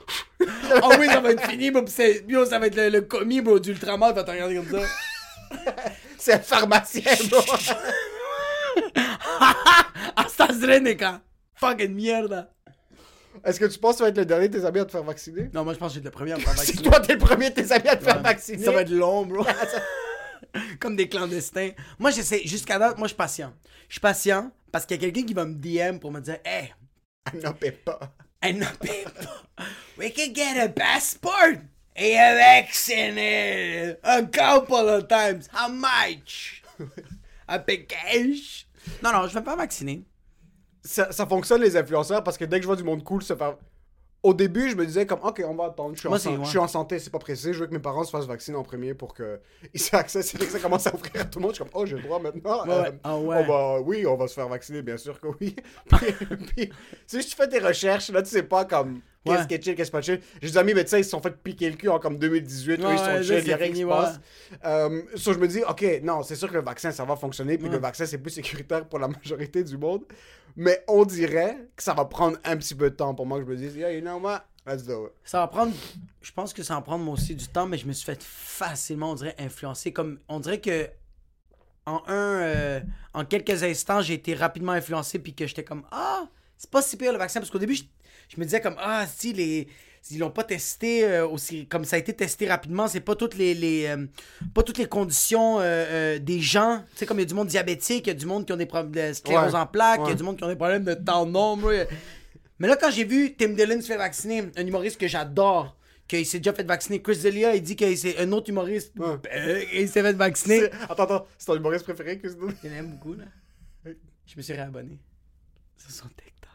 Ah oui, ça va être fini, bro. Yo, ça va être le, le commis, bro, d'Ultraman. Va te regarder comme ça. C'est un pharmacien, bro. AstraZeneca. Fucking mierda. Est-ce que tu penses que tu vas être le dernier de tes amis à te faire vacciner? Non, moi, je pense que j'ai le premier à me faire Si vacciner. toi, t'es le premier de tes amis à te faire vacciner... Ça va être long, bro. Comme des clandestins. Moi, j'essaie, jusqu'à date, moi, je suis patient. Je suis patient parce qu'il y a quelqu'un qui va me DM pour me dire Hey, Non, paie pas. I know people. We can get a passport. Et a vaccinated a couple of times. How much? A pay cash? Non, non, je vais pas vacciner. ça, ça fonctionne les influenceurs parce que dès que je vois du monde cool se faire. Au début, je me disais comme ok, on va attendre. Je suis, en, san- ouais. je suis en santé, c'est pas pressé. Je veux que mes parents se fassent vacciner en premier pour que ils aient accès. C'est que ça commence à offrir à tout le monde. Je suis comme oh, j'ai le droit maintenant. Ouais, ouais. Ah ouais. On va, oui, on va se faire vacciner, bien sûr que oui. puis, puis, si tu fais tes recherches, là, tu sais pas comme qu'est-ce qui est chill, qu'est-ce pas chill. J'ai des amis médecins, ils se sont fait piquer le cul en comme 2018. eux, Ouais, ils sont chill, il y a rien qui se passe. Euh, so, je me dis, ok, non, c'est sûr que le vaccin, ça va fonctionner, puis le vaccin, c'est plus sécuritaire pour la majorité du monde. Mais on dirait que ça va prendre un petit peu de temps pour moi que je me dise, yeah, you know what, let's do it. Ça va prendre. Je pense que ça va prendre moi aussi du temps, mais je me suis fait facilement, on dirait, influencer. Comme, on dirait que. En un. euh, en quelques instants, j'ai été rapidement influencé, puis que j'étais comme Ah, c'est pas si pire le vaccin. Parce qu'au début, je, je me disais comme Ah, si les. Ils l'ont pas testé euh, aussi comme ça a été testé rapidement, c'est pas toutes les, les euh, pas toutes les conditions euh, des gens, tu sais comme il y a du monde diabétique, il y a du monde qui ont des problèmes de sclérose Ouais, en plaques, il y a du monde qui ont des problèmes de temps de nombre. mais là, quand j'ai vu Tim Dillon se faire vacciner, un humoriste que j'adore, qu'il s'est déjà fait vacciner, Chris D'Elia, il dit que c'est un autre humoriste, Ouais. euh, il s'est fait vacciner. Attends, attends, c'est ton humoriste préféré, Chris D'Elia? Il aime beaucoup, là. Je me suis réabonné. C'est son TikTok.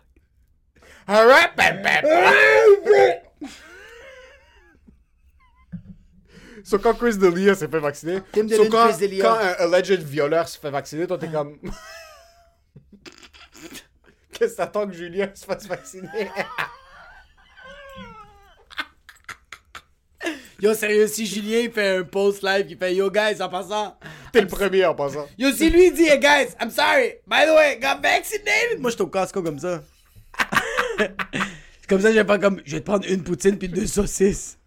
Alright, So, quand Chris D'Elia s'est fait vacciner, Tim so, Dillon, quand, Chris D'Elia. quand un alleged violeur se fait vacciner, toi t'es comme. Qu'est-ce que t'attends que Julien se fasse vacciner? Yo, sérieux, si Julien il fait un post live qui fait Yo, guys, en passant. T'es le premier en passant. Yo, si lui il dit Hey, guys, I'm sorry, by the way, got vaccinated. Moi, je suis au Costco comme ça. comme ça, je vais pas comme. Je vais te prendre une poutine puis deux saucisses.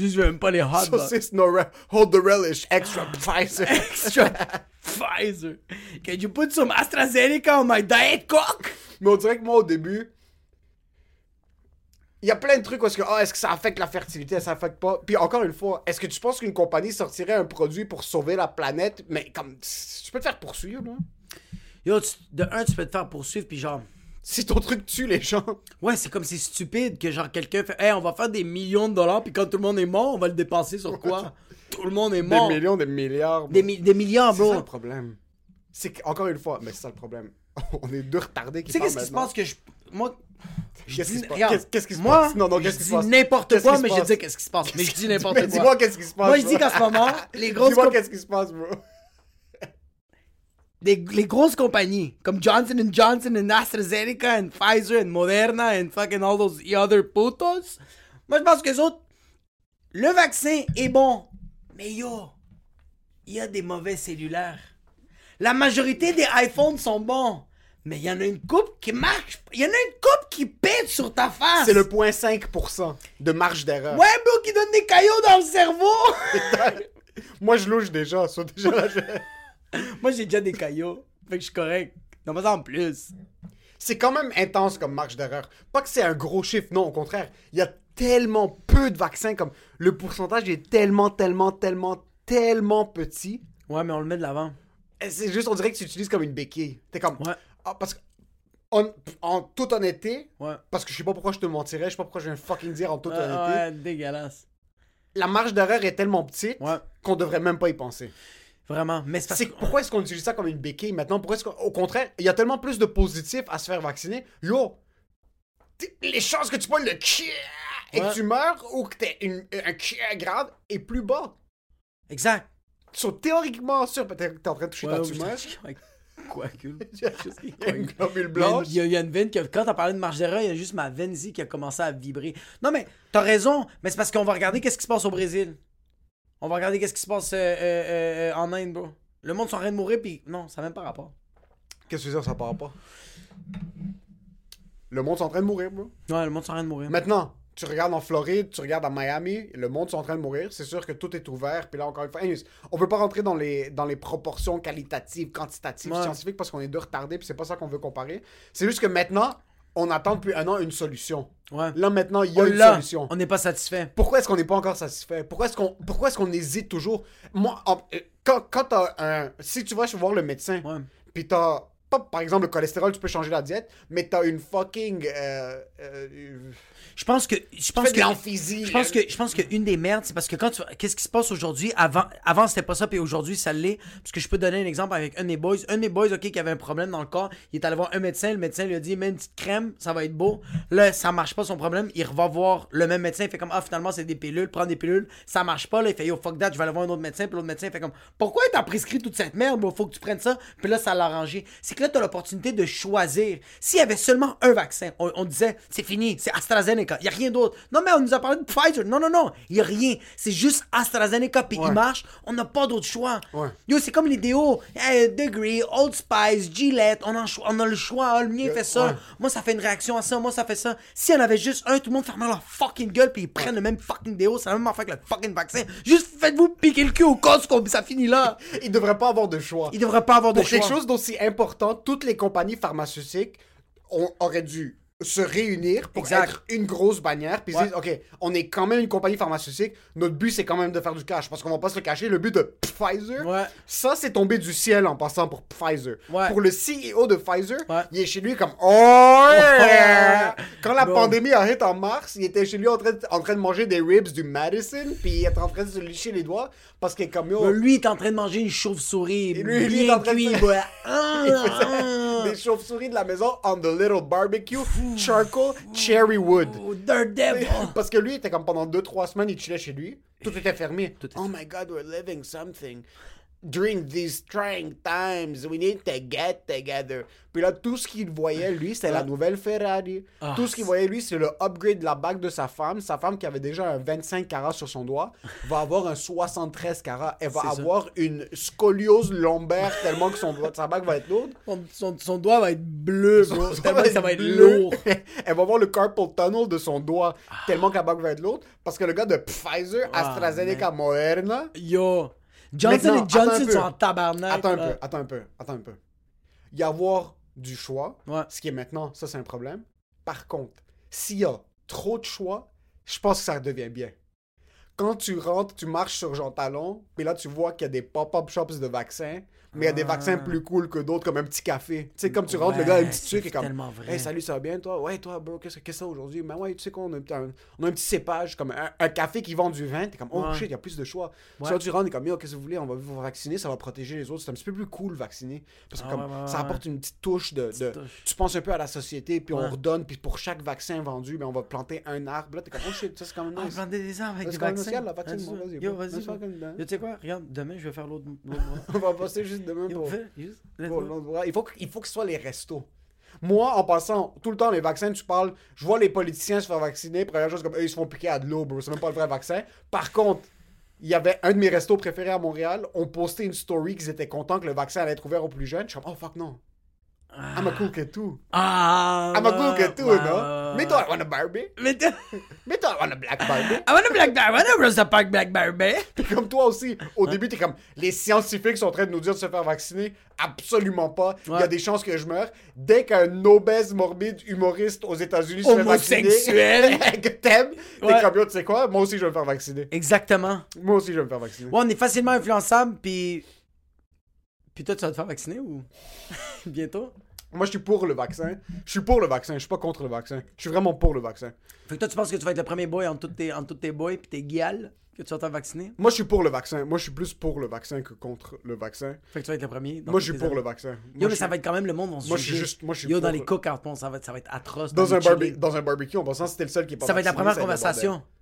Juste, je veux même pas les hot dogs. Saucisse no hold the relish, extra Pfizer. Extra Pfizer. Can you put some AstraZeneca on my diet coke? Mais on dirait que moi, au début, il y a plein de trucs où est-ce que, ah, est-ce que ça affecte la fertilité, ça affecte pas? Puis encore une fois, est-ce que tu penses qu'une compagnie sortirait un produit pour sauver la planète, mais comme, tu peux te faire poursuivre, là? Yo, tu- de un, tu peux te faire poursuivre, puis genre. Si ton truc tue les gens. Ouais, c'est comme c'est stupide que genre quelqu'un fait Hey, on va faire des millions de dollars, puis quand tout le monde est mort, on va le dépenser sur quoi? Tout le monde est Des mort. millions, des milliards. Des, mi- des milliards, C'est ça bro. le problème. C'est qu'encore une fois, mais c'est ça le problème. On est deux retardés qui Tu sais, qu'est-ce qui se passe que je. Moi. je Qu'est-ce qui dis- se passe? Qu'est-ce- qu'est-ce qui se moi, passe? Non, non, je qu'est-ce qui se dis passe? n'importe Qu'est-ce quoi, qui se mais je dis qu'est-ce qui se passe. Mais je dis n'importe quoi. Dis-moi qu'est-ce qui se passe. Moi, je bro. dis qu'en ce moment, les grosses Dis-moi qu'est-ce qui se passe, bro. Les, les grosses compagnies comme Johnson Johnson and AstraZeneca and Pfizer and Moderna and fucking all those other putos, moi je pense que les autres, le vaccin est bon, mais yo, il y a des mauvais cellulaires. La majorité des iPhones sont bons, mais il y en a une coupe qui marche, il y en a une coupe qui pète sur ta face. C'est le 0.5% de marge d'erreur. Ouais, bro, qui donne des caillots dans le cerveau. Moi, je louche déjà. so déjà là, je- moi j'ai déjà des caillots, fait que je suis correct. Non, pas en plus. C'est quand même intense comme marge d'erreur. Pas que c'est un gros chiffre, non, au contraire. Il y a tellement peu de vaccins, comme le pourcentage est tellement, tellement, tellement, tellement petit. Ouais, mais on le met de l'avant. C'est juste, on dirait que tu l'utilises comme une béquille. T'es comme. Ouais. Ah, parce que. En, en toute honnêteté, Ouais. parce que je sais pas pourquoi je te mentirais, je sais pas pourquoi je viens fucking dire en toute Ouais, honnêteté, ouais, dégueulasse. la marge d'erreur est tellement petite Ouais. qu'on devrait même pas y penser. Vraiment. Mais c'est que... pourquoi est-ce qu'on utilise ça comme une béquille maintenant? Pourquoi est-ce qu'au contraire, il y a tellement plus de positifs à se faire vacciner? Yo, les chances que tu prennes le et que tu meurs ou que t'aies une, un grave est plus bas. Exact. sont théoriquement que t'es en train de toucher ta tumeur. Coagule. Il y a une globule blanche. Il y, a, il y a une veine que, quand t'as parlé de Margera, il y a juste ma veine ici qui a commencé à vibrer. Non, mais t'as raison, mais c'est parce qu'on va regarder qu'est-ce qui se passe au Brésil. On va regarder qu'est-ce qui se passe euh, euh, euh, en Inde, bro. Le monde sont en train de mourir, puis non, ça n'a même pas rapport. Qu'est-ce que tu veux dire, ça part pas? Le monde est en train de mourir, bro. Ouais, le monde sont en train de mourir. Maintenant, tu regardes en Floride, tu regardes à Miami, le monde est en train de mourir. C'est sûr que tout est ouvert. Puis là, encore une fois, on veut pas rentrer dans les, dans les proportions qualitatives, quantitatives, Ouais. scientifiques parce qu'on est deux retardés. Puis c'est pas ça qu'on veut comparer. C'est juste que maintenant, on attend depuis un an une solution. Ouais. Là, maintenant, il y a On une solution. On n'est pas satisfait. Pourquoi est-ce qu'on n'est pas encore satisfait? Pourquoi est-ce qu'on pourquoi est-ce qu'on hésite toujours? Moi, en- euh, quand, quand t'as un. Si tu vas chez voir le médecin, Ouais. puis t'as. Pas, par exemple, le cholestérol, tu peux changer la diète, mais t'as une fucking. Euh, euh, Je pense que. Je pense que. l'emphysie. Je pense que je pense que une des merdes, c'est parce que quand tu qu'est-ce qui se passe aujourd'hui? Avant avant c'était pas ça puis aujourd'hui ça l'est parce que je peux donner un exemple avec un des boys, un des boys OK qui avait un problème dans le corps, il est allé voir un médecin, le médecin lui a dit mets une petite crème, ça va être beau. Là, ça marche pas son problème, il va voir le même médecin, il fait comme ah finalement c'est des pilules, prends des pilules, ça marche pas là, il fait yo fuck that, je vais aller voir un autre médecin, puis l'autre médecin fait comme pourquoi t'as prescrit toute cette merde, bro? faut que tu prennes ça. Puis là ça l'a arrangé. C'est que là t'as l'opportunité de choisir. S'il y avait seulement un vaccin, on, on disait c'est fini, c'est AstraZeneca, il y a rien d'autre. Non mais on nous a parlé de Pfizer. Non non non, il y a rien. C'est juste AstraZeneca puis il marche. On n'a pas d'autre choix. Ouais. Yo, c'est comme les déos. Hey, Degree, Old Spice, Gillette, on, a le choix. Ah, le mien fait ça. ouais. Moi, ça fait une réaction à ça. Moi, ça fait ça. Si on avait juste un, tout le monde fermait leur fucking gueule puis ils prennent le même fucking déo, c'est la même affaire que le fucking vaccin. Juste faites-vous piquer le cul au Costco puis ça finit là. Il devrait pas avoir de choix. Il devrait pas avoir de Pour choix. quelque chose d'aussi important, toutes les compagnies pharmaceutiques auraient dû se réunir pour Exact. être une grosse bannière puis Ouais. dire ok on est quand même une compagnie pharmaceutique notre but c'est quand même de faire du cash parce qu'on va pas se le cacher le but de Pfizer Ouais. ça c'est tombé du ciel en passant pour Pfizer Ouais. pour le CEO de Pfizer il est chez lui comme oh yeah! Quand la Bon. pandémie a hit en mars il était chez lui en train de, en train de manger des ribs du Madison puis il était en train de se licher les doigts parce que comme yo, Mais lui, il est en train de manger une chauve-souris. Lui, lui, il est en train de. Ah, ah. des chauves-souris de la maison on the little barbecue, charcoal, cherry wood. Daredevil. Parce que lui, il était comme pendant 2-3 semaines, il chillait chez lui. Tout était fermé. oh my god, we're living something. During these trying times, we need to get together. Puis là, tout ce qu'il voyait, lui, c'était la nouvelle Ferrari. Ah, tout ce qu'il voyait, lui, c'est le upgrade de la bague de sa femme. Sa femme, qui avait déjà un 25 carats sur son doigt, va avoir un 73 carats. Elle va C'est ça. avoir une scoliose lombaire tellement que son, sa bague va être lourde. Son, son- son doigt va être bleu, bro. Tellement que ça va être lourd. Elle va voir le carpal tunnel de son doigt tellement que la bague va être lourde. Parce que le gars de Pfizer, Ah, AstraZeneca, Moderna. Yo. Johnson et Johnson sont en tabarnak. Attends un peu, attends un peu, attends un peu. Y avoir du choix, Ouais. ce qui est maintenant, ça c'est un problème. Par contre, s'il y a trop de choix, je pense que ça devient bien. Quand tu rentres, tu marches sur Jean Talon, puis là tu vois qu'il y a des pop-up shops de vaccins, mais il y a des vaccins plus cool que d'autres, comme un petit café. Tu sais, comme tu rentres, le gars a un Ouais, petit c'est truc et comme tellement vrai. Hey, salut, ça va bien toi? Ouais, toi, bro, qu'est-ce que c'est aujourd'hui? Ben ouais, tu sais quoi, on a, un, on a un petit cépage, comme un, un café qui vend du vin. T'es comme, oh Ouais. shit, il y a plus de choix. Ouais. Soit tu rentres, t'es comme, yo, qu'est-ce que vous voulez? On va vous vacciner, ça va protéger les autres. C'est un petit peu plus cool vacciner. Parce que Ah comme, ça apporte une petite touche de. de- touche. Tu penses un peu à la société, puis on redonne, puis pour chaque vaccin vendu, ben, on va planter un arbre. Là, t'es comme, oh shit, ça c'est quand même Ah, nice. planter des arbres avec bon, vas-y, Yo, vas-y. Tu sais quoi? Regarde, demain, je vais faire l'autre on va passer juste pour. juste, pour. Il faut, que, il faut que ce soit les restos. Moi, en passant, tout le temps, les vaccins, tu parles, je vois les politiciens se faire vacciner, première chose comme, eux, ils se font piquer à de l'eau, bro. C'est même pas le vrai vaccin. Par contre, il y avait un de mes restos préférés à Montréal, on postait une story qu'ils étaient contents que le vaccin allait être ouvert aux plus jeunes. Je suis comme, oh fuck non. I'm a cool kid too. Ah! I'm a cool kid too, non? ouais, Mais toi, I want a Barbie. Mais t'es- Mais toi, I want a Black Barbie. I want a black bear, I want a Rosa Park black bear, babe. Puis comme toi aussi, au début, t'es comme, les scientifiques sont en train de nous dire de se faire vacciner. Absolument pas. Il y a des chances que je meure. Dès qu'un obèse morbide humoriste aux États-Unis se fait vacciner, que t'aimes, t'es Ouais. comme, tu sais quoi, moi aussi je vais me faire vacciner. Exactement. Moi aussi je vais me faire vacciner. Ouais, on est facilement influençable, puis. Puis toi, tu vas te faire vacciner ou? Bientôt? Moi, je suis pour le vaccin. Je suis pour le vaccin. Je suis pas contre le vaccin. Je suis vraiment pour le vaccin. Fait que toi, tu penses que tu vas être le premier boy entre tous tes, entre tous tes boys puis tes guiales que tu vas te faire vacciner? Moi, je suis pour le vaccin. Moi, je suis plus pour le vaccin que contre le vaccin. Fait que tu vas être le premier. dans Moi, je suis tes pour le vaccin. Moi, Yo, mais je ça suis- va être quand même le monde, on se Moi, je suis juger. juste- moi, je suis Yo, dans les cookouts, ça va, ça va être atroce. dans un, barbe- chili. dans un barbecue, en passant, c'était le seul qui est pas Ça va être la vacciné, première ça va être le bordel. conversation.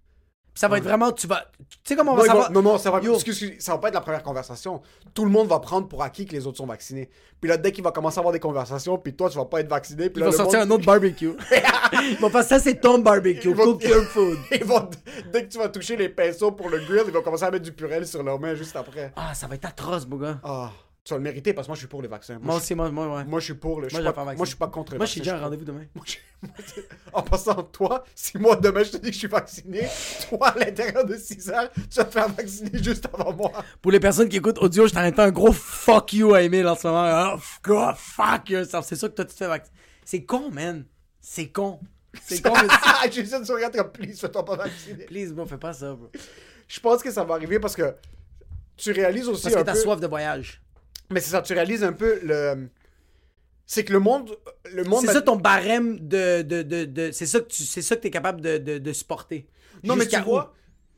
Ça va être vraiment, tu vas. Tu sais comment on Non, va vont- savoir? non, non, ça va, Yo. excuse, excuse, ça va pas être la première conversation. Tout le monde va prendre pour acquis que les autres sont vaccinés. Puis là, dès qu'il va commencer à avoir des conversations, puis toi, tu vas pas être vacciné. Puis Ils là, vont sortir monde- un autre barbecue. Vont faire ça, c'est ton barbecue. Ils vont- Cook your food. Ils vont- dès que tu vas toucher les pinceaux pour le grill, ils vont commencer à mettre du purel sur leurs mains juste après. Ah, ça va être atroce, mon gars. Ah, tu vas le mériter parce que moi, je suis pour les vaccins. Moi je, aussi, moi, moi, ouais. moi, je suis pour le. je Moi, suis pas- moi, je suis pas contre les Moi, j'ai vaccins. déjà un rendez-vous demain. Moi, je- moi, En passant, toi, si moi demain je te dis que je suis vacciné, toi à l'intérieur de 6 heures, tu vas te faire vacciner juste avant moi. Pour les personnes qui écoutent audio, je t'arrête un gros fuck you à Emile en ce moment. Ah, God, fuck yourself. C'est sûr que toi, tu te fais vacciner. C'est con, man. C'est con. C'est con, mais c'est- J'ai juste regardé comme, please, fais-toi pas vacciner. Please, bro, fais pas ça, bro. Je pense que ça va arriver parce que tu réalises aussi Parce que t'as peu... soif de voyage. Mais c'est ça, tu réalises un peu le... C'est que le monde... Le monde C'est ça ton barème de. de, de, de- c'est ça que tu c'est ça que t'es capable de, de, de supporter. Non, mais tu vois,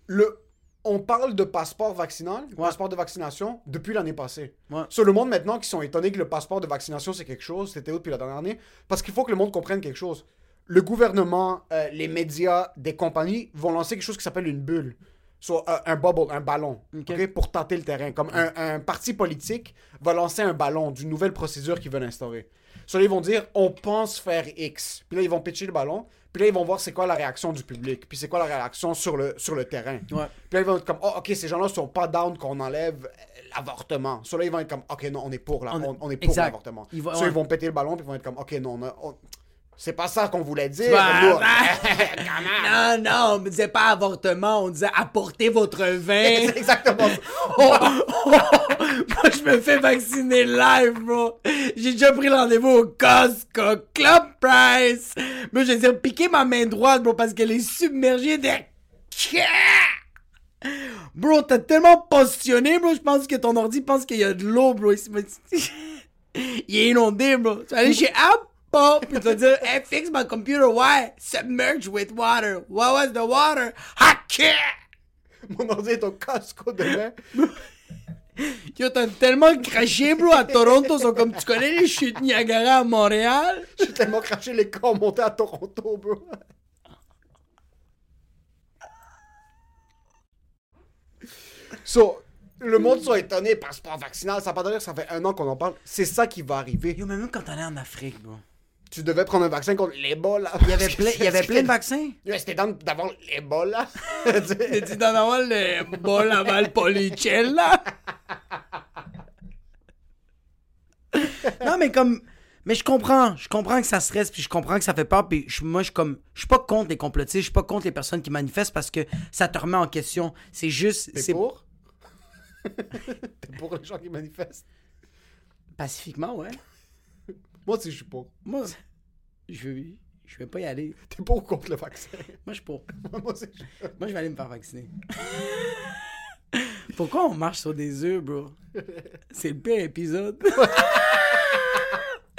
le... on parle de passeport vaccinal, Ouais. passeport de vaccination, depuis l'année passée. Ouais. Sur le monde maintenant qui sont étonnés que le passeport de vaccination c'est quelque chose, c'était où depuis la dernière année? Parce qu'il faut que le monde comprenne quelque chose. Le gouvernement, euh, les médias, des compagnies vont lancer quelque chose qui s'appelle une bulle. Soit euh, un bubble, un ballon, Ok. ok, pour tâter le terrain. Comme un, un parti politique va lancer un ballon d'une nouvelle procédure qu'ils veulent instaurer. Sur là, ils vont dire on pense faire X. Puis là, ils vont pitcher le ballon. Puis là, ils vont voir c'est quoi la réaction du public. Puis c'est quoi la réaction sur le, sur le terrain. Ouais. Puis là, ils vont être comme, oh, ok, ces gens-là sont pas down qu'on enlève l'avortement. Sur là, ils vont être comme, ok, non, on est pour, la- On- est pour l'avortement. Ils vont- Soit ouais. ils vont péter le ballon, puis ils vont être comme, ok, non, on a- on- c'est pas ça qu'on voulait dire. Bah, bah. non, non, on me disait pas avortement, on disait apportez votre vin. c'est exactement ça. Oh, oh, moi, je me fais vacciner live, bro. J'ai déjà pris rendez-vous au Costco Club Price. Mais je vais dire, piquer ma main droite, bro, parce qu'elle est submergée de... Bro, t'as tellement positionné, bro, je pense que ton ordi pense qu'il y a de l'eau, bro. Il est inondé, bro. Tu vas aller chez Apple, puis tu vas dire, hey, fix my computer, why? Submerged with water. What was the water? Hot Mon ordi est au Costco demain. Yo, t'as tellement craché, bro, à Toronto. Sont comme, tu connais les chutes Niagara à Montréal? J'ai tellement craché les corps montés à Toronto, bro. So, le monde soit étonné, passeport vaccinal, ça va pas dire que ça fait un an qu'on en parle. C'est ça qui va arriver. Yo, mais même quand t'allais en Afrique, bro. Tu devais prendre un vaccin contre l'Ebola. Il y avait plein, il y avait plein de vaccins? C'était dans d'avoir l'Ebola. Tu d'en avoir le bol à Valpolicella? non, mais comme. Mais je comprends. Je comprends que ça stresse, puis je comprends que ça fait peur. Puis je- moi, je suis comme. Je suis pas contre les complotistes, je suis pas contre les personnes qui manifestent parce que ça te remet en question. C'est juste. T'es C'est pour? T'es pour les gens qui manifestent? Pacifiquement, ouais. Moi aussi, je suis pour. Moi, je vais, je vais pas y aller. T'es pour ou contre le vaccin? Moi, je suis pour. Moi aussi, je Moi, je vais aller me faire vacciner. Pourquoi on marche sur des œufs, bro? C'est le pire épisode.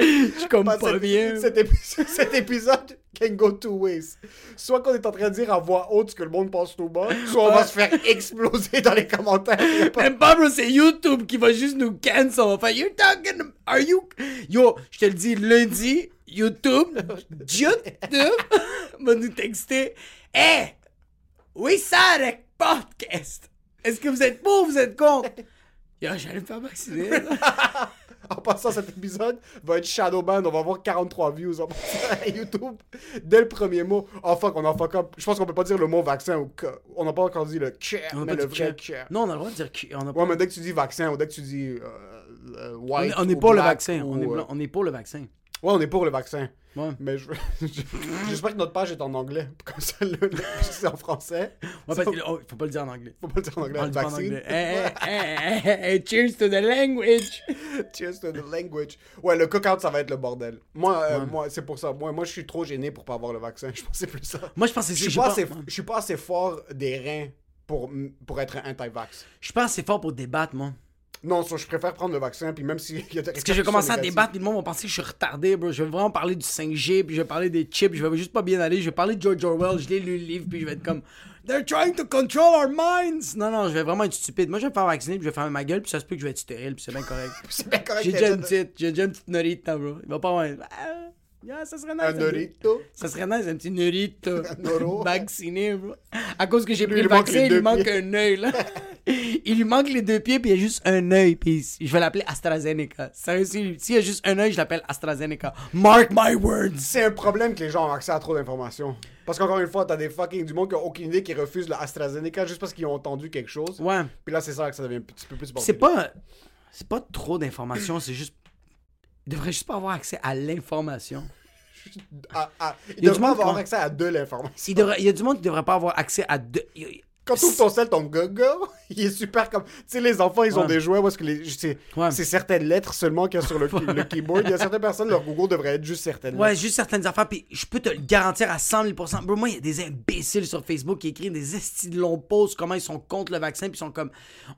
Je suis comme pas cet- bien. Cet, épi- cet épisode can go two ways. Soit qu'on est en train de dire à voix haute ce que le monde pense tout bas, soit on va se faire exploser dans les commentaires. Même pas, bro, c'est YouTube qui va juste nous cancel. On va faire, you're talking, are you... Yo, je te le dis, lundi, YouTube, YouTube va nous texter, hey, oui, ça, le podcast. Est-ce que vous êtes pour ou vous êtes contre? Yo, j'allais me faire vacciner. En passant, cet épisode va être Shadowban. On va avoir 43 views en passant à YouTube dès le premier mot. Oh fuck, on en fuck up. Je pense qu'on peut pas dire le mot vaccin ou que. On n'a pas encore dit le On a mais pas le vrai care. Non, on a le droit de dire. On a Ouais, mais dès que tu dis vaccin ou dès que tu dis euh, On white. on est ou pour le vaccin. On ou, est, euh, blanc- on est pour le vaccin. Ouais, on est pour le vaccin. Ouais. Mais je- j'espère que notre page est en anglais. Comme ça, le, le- c'est en français. Ouais, parce que, oh, faut pas le dire en anglais. Faut pas le dire en anglais. On le pas hey, hey, hey, hey, cheers to the language. To the language. Ouais, le cookout, ça va être le bordel. Moi, euh, moi c'est pour ça. Moi, moi, je suis trop gêné pour pas avoir le vaccin. Je c'est plus ça. Moi, je pense que Je suis pas, pas- assez, je suis pas assez fort des reins pour, pour être anti-vax. Je pense que c'est fort pour débattre, moi. Non, je préfère prendre le vaccin, puis même si y a des Parce que je vais commencer à débattre, puis le monde va penser que je suis retardé, bro. Je vais vraiment parler du 5G, puis je vais parler des chips, je vais juste pas bien aller. Je vais parler de George Orwell, je lis le livre, puis je vais être comme They're trying to control our minds! Non, non, je vais vraiment être stupide. Moi, je vais me faire vacciner, puis je vais fermer ma gueule, puis ça se peut que je vais être stérile, puis c'est bien correct. C'est bien correct. J'ai déjà une petite, j'ai déjà une petite norite, bro. Il va pas avoir. Yeah, ça serait nice. Un Norito. Ça serait nice, un petit Norito. Vacciné, bro. À cause que j'ai pris le vaccin, il lui manque pieds. un œil, là. il lui manque les deux pieds, puis il y a juste un œil, puis je vais l'appeler AstraZeneca. Sérieux, si- s'il y a juste un œil, je l'appelle AstraZeneca. Mark my words. C'est un problème que les gens ont accès à trop d'informations. Parce qu'encore une fois, t'as des fucking du monde qui ont aucune idée qui refusent le AstraZeneca juste parce qu'ils ont entendu quelque chose. Ouais. Puis là, c'est ça que ça devient un petit peu plus C'est pas. C'est pas trop d'informations, c'est juste. Il devrait juste pas avoir accès à l'information. Ah, ah, il Il devrait avoir accès à de l'information. Il, y a du monde qui devrait pas avoir accès à deux. Quand tu ouvres ton sel, ton go-go, il est super comme. Tu sais, les enfants, ils ont des jouets est-ce que les. C'est Ouais. certaines lettres seulement qu'il y a sur le, le keyboard. Il y a certaines personnes, leur Google devrait être juste certaines Ouais, lettres. juste certaines affaires, puis je peux te le garantir à 100 000 Bro, moi, il y a des imbéciles sur Facebook qui écrivent des estis de longs posts, comment ils sont contre le vaccin, puis ils sont comme,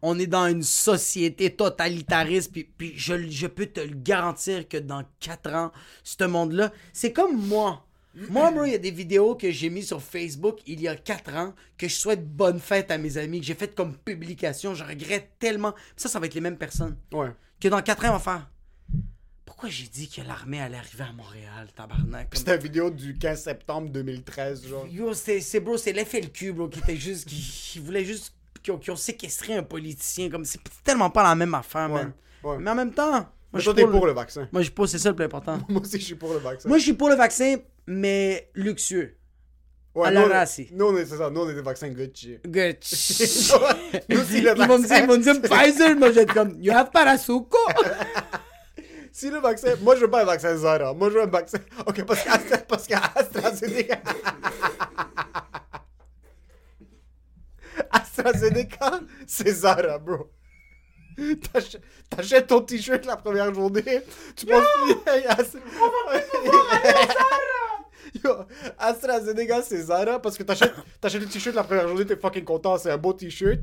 on est dans une société totalitariste, puis, puis je, je peux te le garantir que dans 4 ans, ce monde-là, c'est comme moi. Moi, bro, il y a des vidéos que j'ai mis sur Facebook il y a 4 ans que je souhaite bonne fête à mes amis, que j'ai fait comme publication. Je regrette tellement. Ça, ça va être les mêmes personnes. Ouais. Que dans 4 ans, on va faire. Pourquoi j'ai dit que l'armée allait arriver à Montréal, tabarnak? Comme- C'était la vidéo du 15 septembre 2013, genre. Yo, c'est, c'est bro, c'est l'FLQ, bro, qui était juste. qui, qui voulait juste. Qui ont, qui ont séquestré un politicien. Comme, c'est tellement pas la même affaire, Ouais, man. ouais. Mais en même temps. Moi, Mais je suis pour le vaccin. Moi, je suis pour, c'est ça le plus important. Moi aussi, je suis pour le vaccin. Moi, je suis pour le vaccin, mais luxueux. ouais, à la on race. Nous, on est, c'est ça, nous, on est des vaccins Gucci. Good. nous aussi, le Ils vont me dire, ils vaccin. vont me dire Pfizer, moi, être comme, you have Parasuco. Si le vaccin. Moi, je veux pas un vaccin Zara. Moi, je veux un vaccin. Ok, parce qu'Astra- parce qu'AstraZeneca. AstraZeneca, c'est Zara, bro. T'ach- T'achètes ton t-shirt la première journée, tu penses Hey, Ast- Yo, AstraZeneca, c'est Zara parce que t'achètes t'achètes le t-shirt la première journée, t'es fucking content, c'est un beau t-shirt.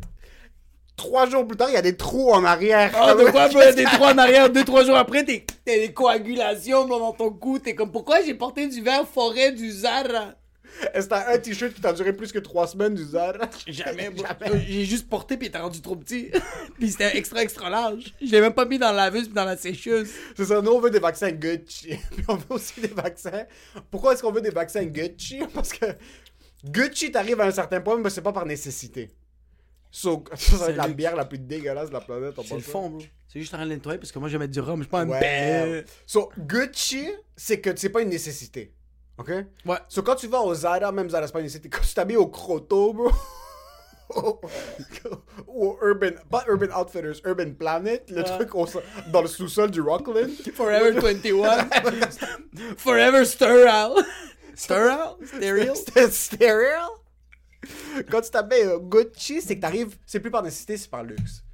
Trois jours plus tard, il y a des trous en arrière. Oh, de quoi, bro, des trois en arrière, deux, trois jours après, t'es, t'as des coagulations, bro, dans ton cou. T'es comme, pourquoi j'ai porté du verre forêt du Zara? Est-ce que t'as un t-shirt qui t'a duré plus que trois semaines du Zara? Jamais, bro. J'ai juste porté, puis il était rendu trop petit. puis c'était extra, extra large. Je l'ai même pas mis dans la laveuse, puis dans la sécheuse. C'est ça, nous on veut des vaccins Gucci. Puis on veut aussi des vaccins. Pourquoi est-ce qu'on veut des vaccins Gucci? Parce que Gucci t'arrive à un certain point, mais c'est pas par nécessité. So, C'est la le- bière la plus dégueulasse de la planète. C'est le fond, bro. C'est juste en train de nettoyer, parce que moi, je vais mettre du rhum, je suis pas un Ouais. bête. So, Gucci, c'est que c'est pas une nécessité. Ok? Ouais. So, quand tu vas au Zara, même Zara, c'est pas une nécessité. Quand tu t'habilles au Croto, bro. ou au Urban, pas Urban Outfitters, Urban Planet, le truc au- dans le sous-sol du Rockland. Forever 21. Forever sterile. Sterile? Sterile? Stérile. Quand tu t'habilles euh, Gucci, c'est que t'arrives, c'est plus par nécessité, c'est par luxe.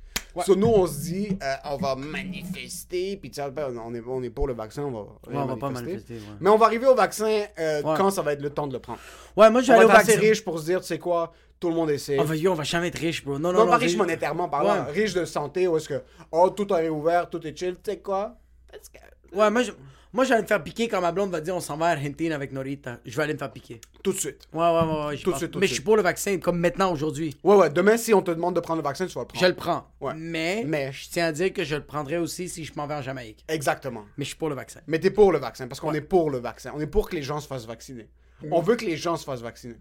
So, nous, on se dit, euh, on va manifester, puis tu sais, on est, on est pour le vaccin, on va, rien on va pas manifester, ouais. Mais on va arriver au vaccin euh, Ouais. quand ça va être le temps de le prendre. Ouais, moi, je vais On va aller être au assez vaccin. riche pour se dire, tu sais quoi, tout le monde. On va, yo, on va jamais être riche, bro. Non, non, non, non. pas riche monétairement parlant, Ouais. riche de santé, où est-ce que, oh, tout est ouvert, tout est chill, tu sais quoi? Parce que- Ouais, moi, je... moi, je vais aller me faire piquer quand ma blonde va dire on s'en va à Argentine avec Norita. Je vais aller me faire piquer. Tout de suite. Ouais, ouais, ouais. Tout de suite, tout de Mais je suis pour le vaccin, comme maintenant, aujourd'hui. Ouais, ouais, demain, si on te demande de prendre le vaccin, tu vas le prendre. Je le prends. Ouais. Mais, Mais- je tiens à dire que je le prendrai aussi si je m'en vais en Jamaïque. Exactement. Mais je suis pour le vaccin. Mais t'es pour le vaccin, parce qu'on est pour le vaccin. On est pour que les gens se fassent vacciner. On veut que les gens se fassent vacciner.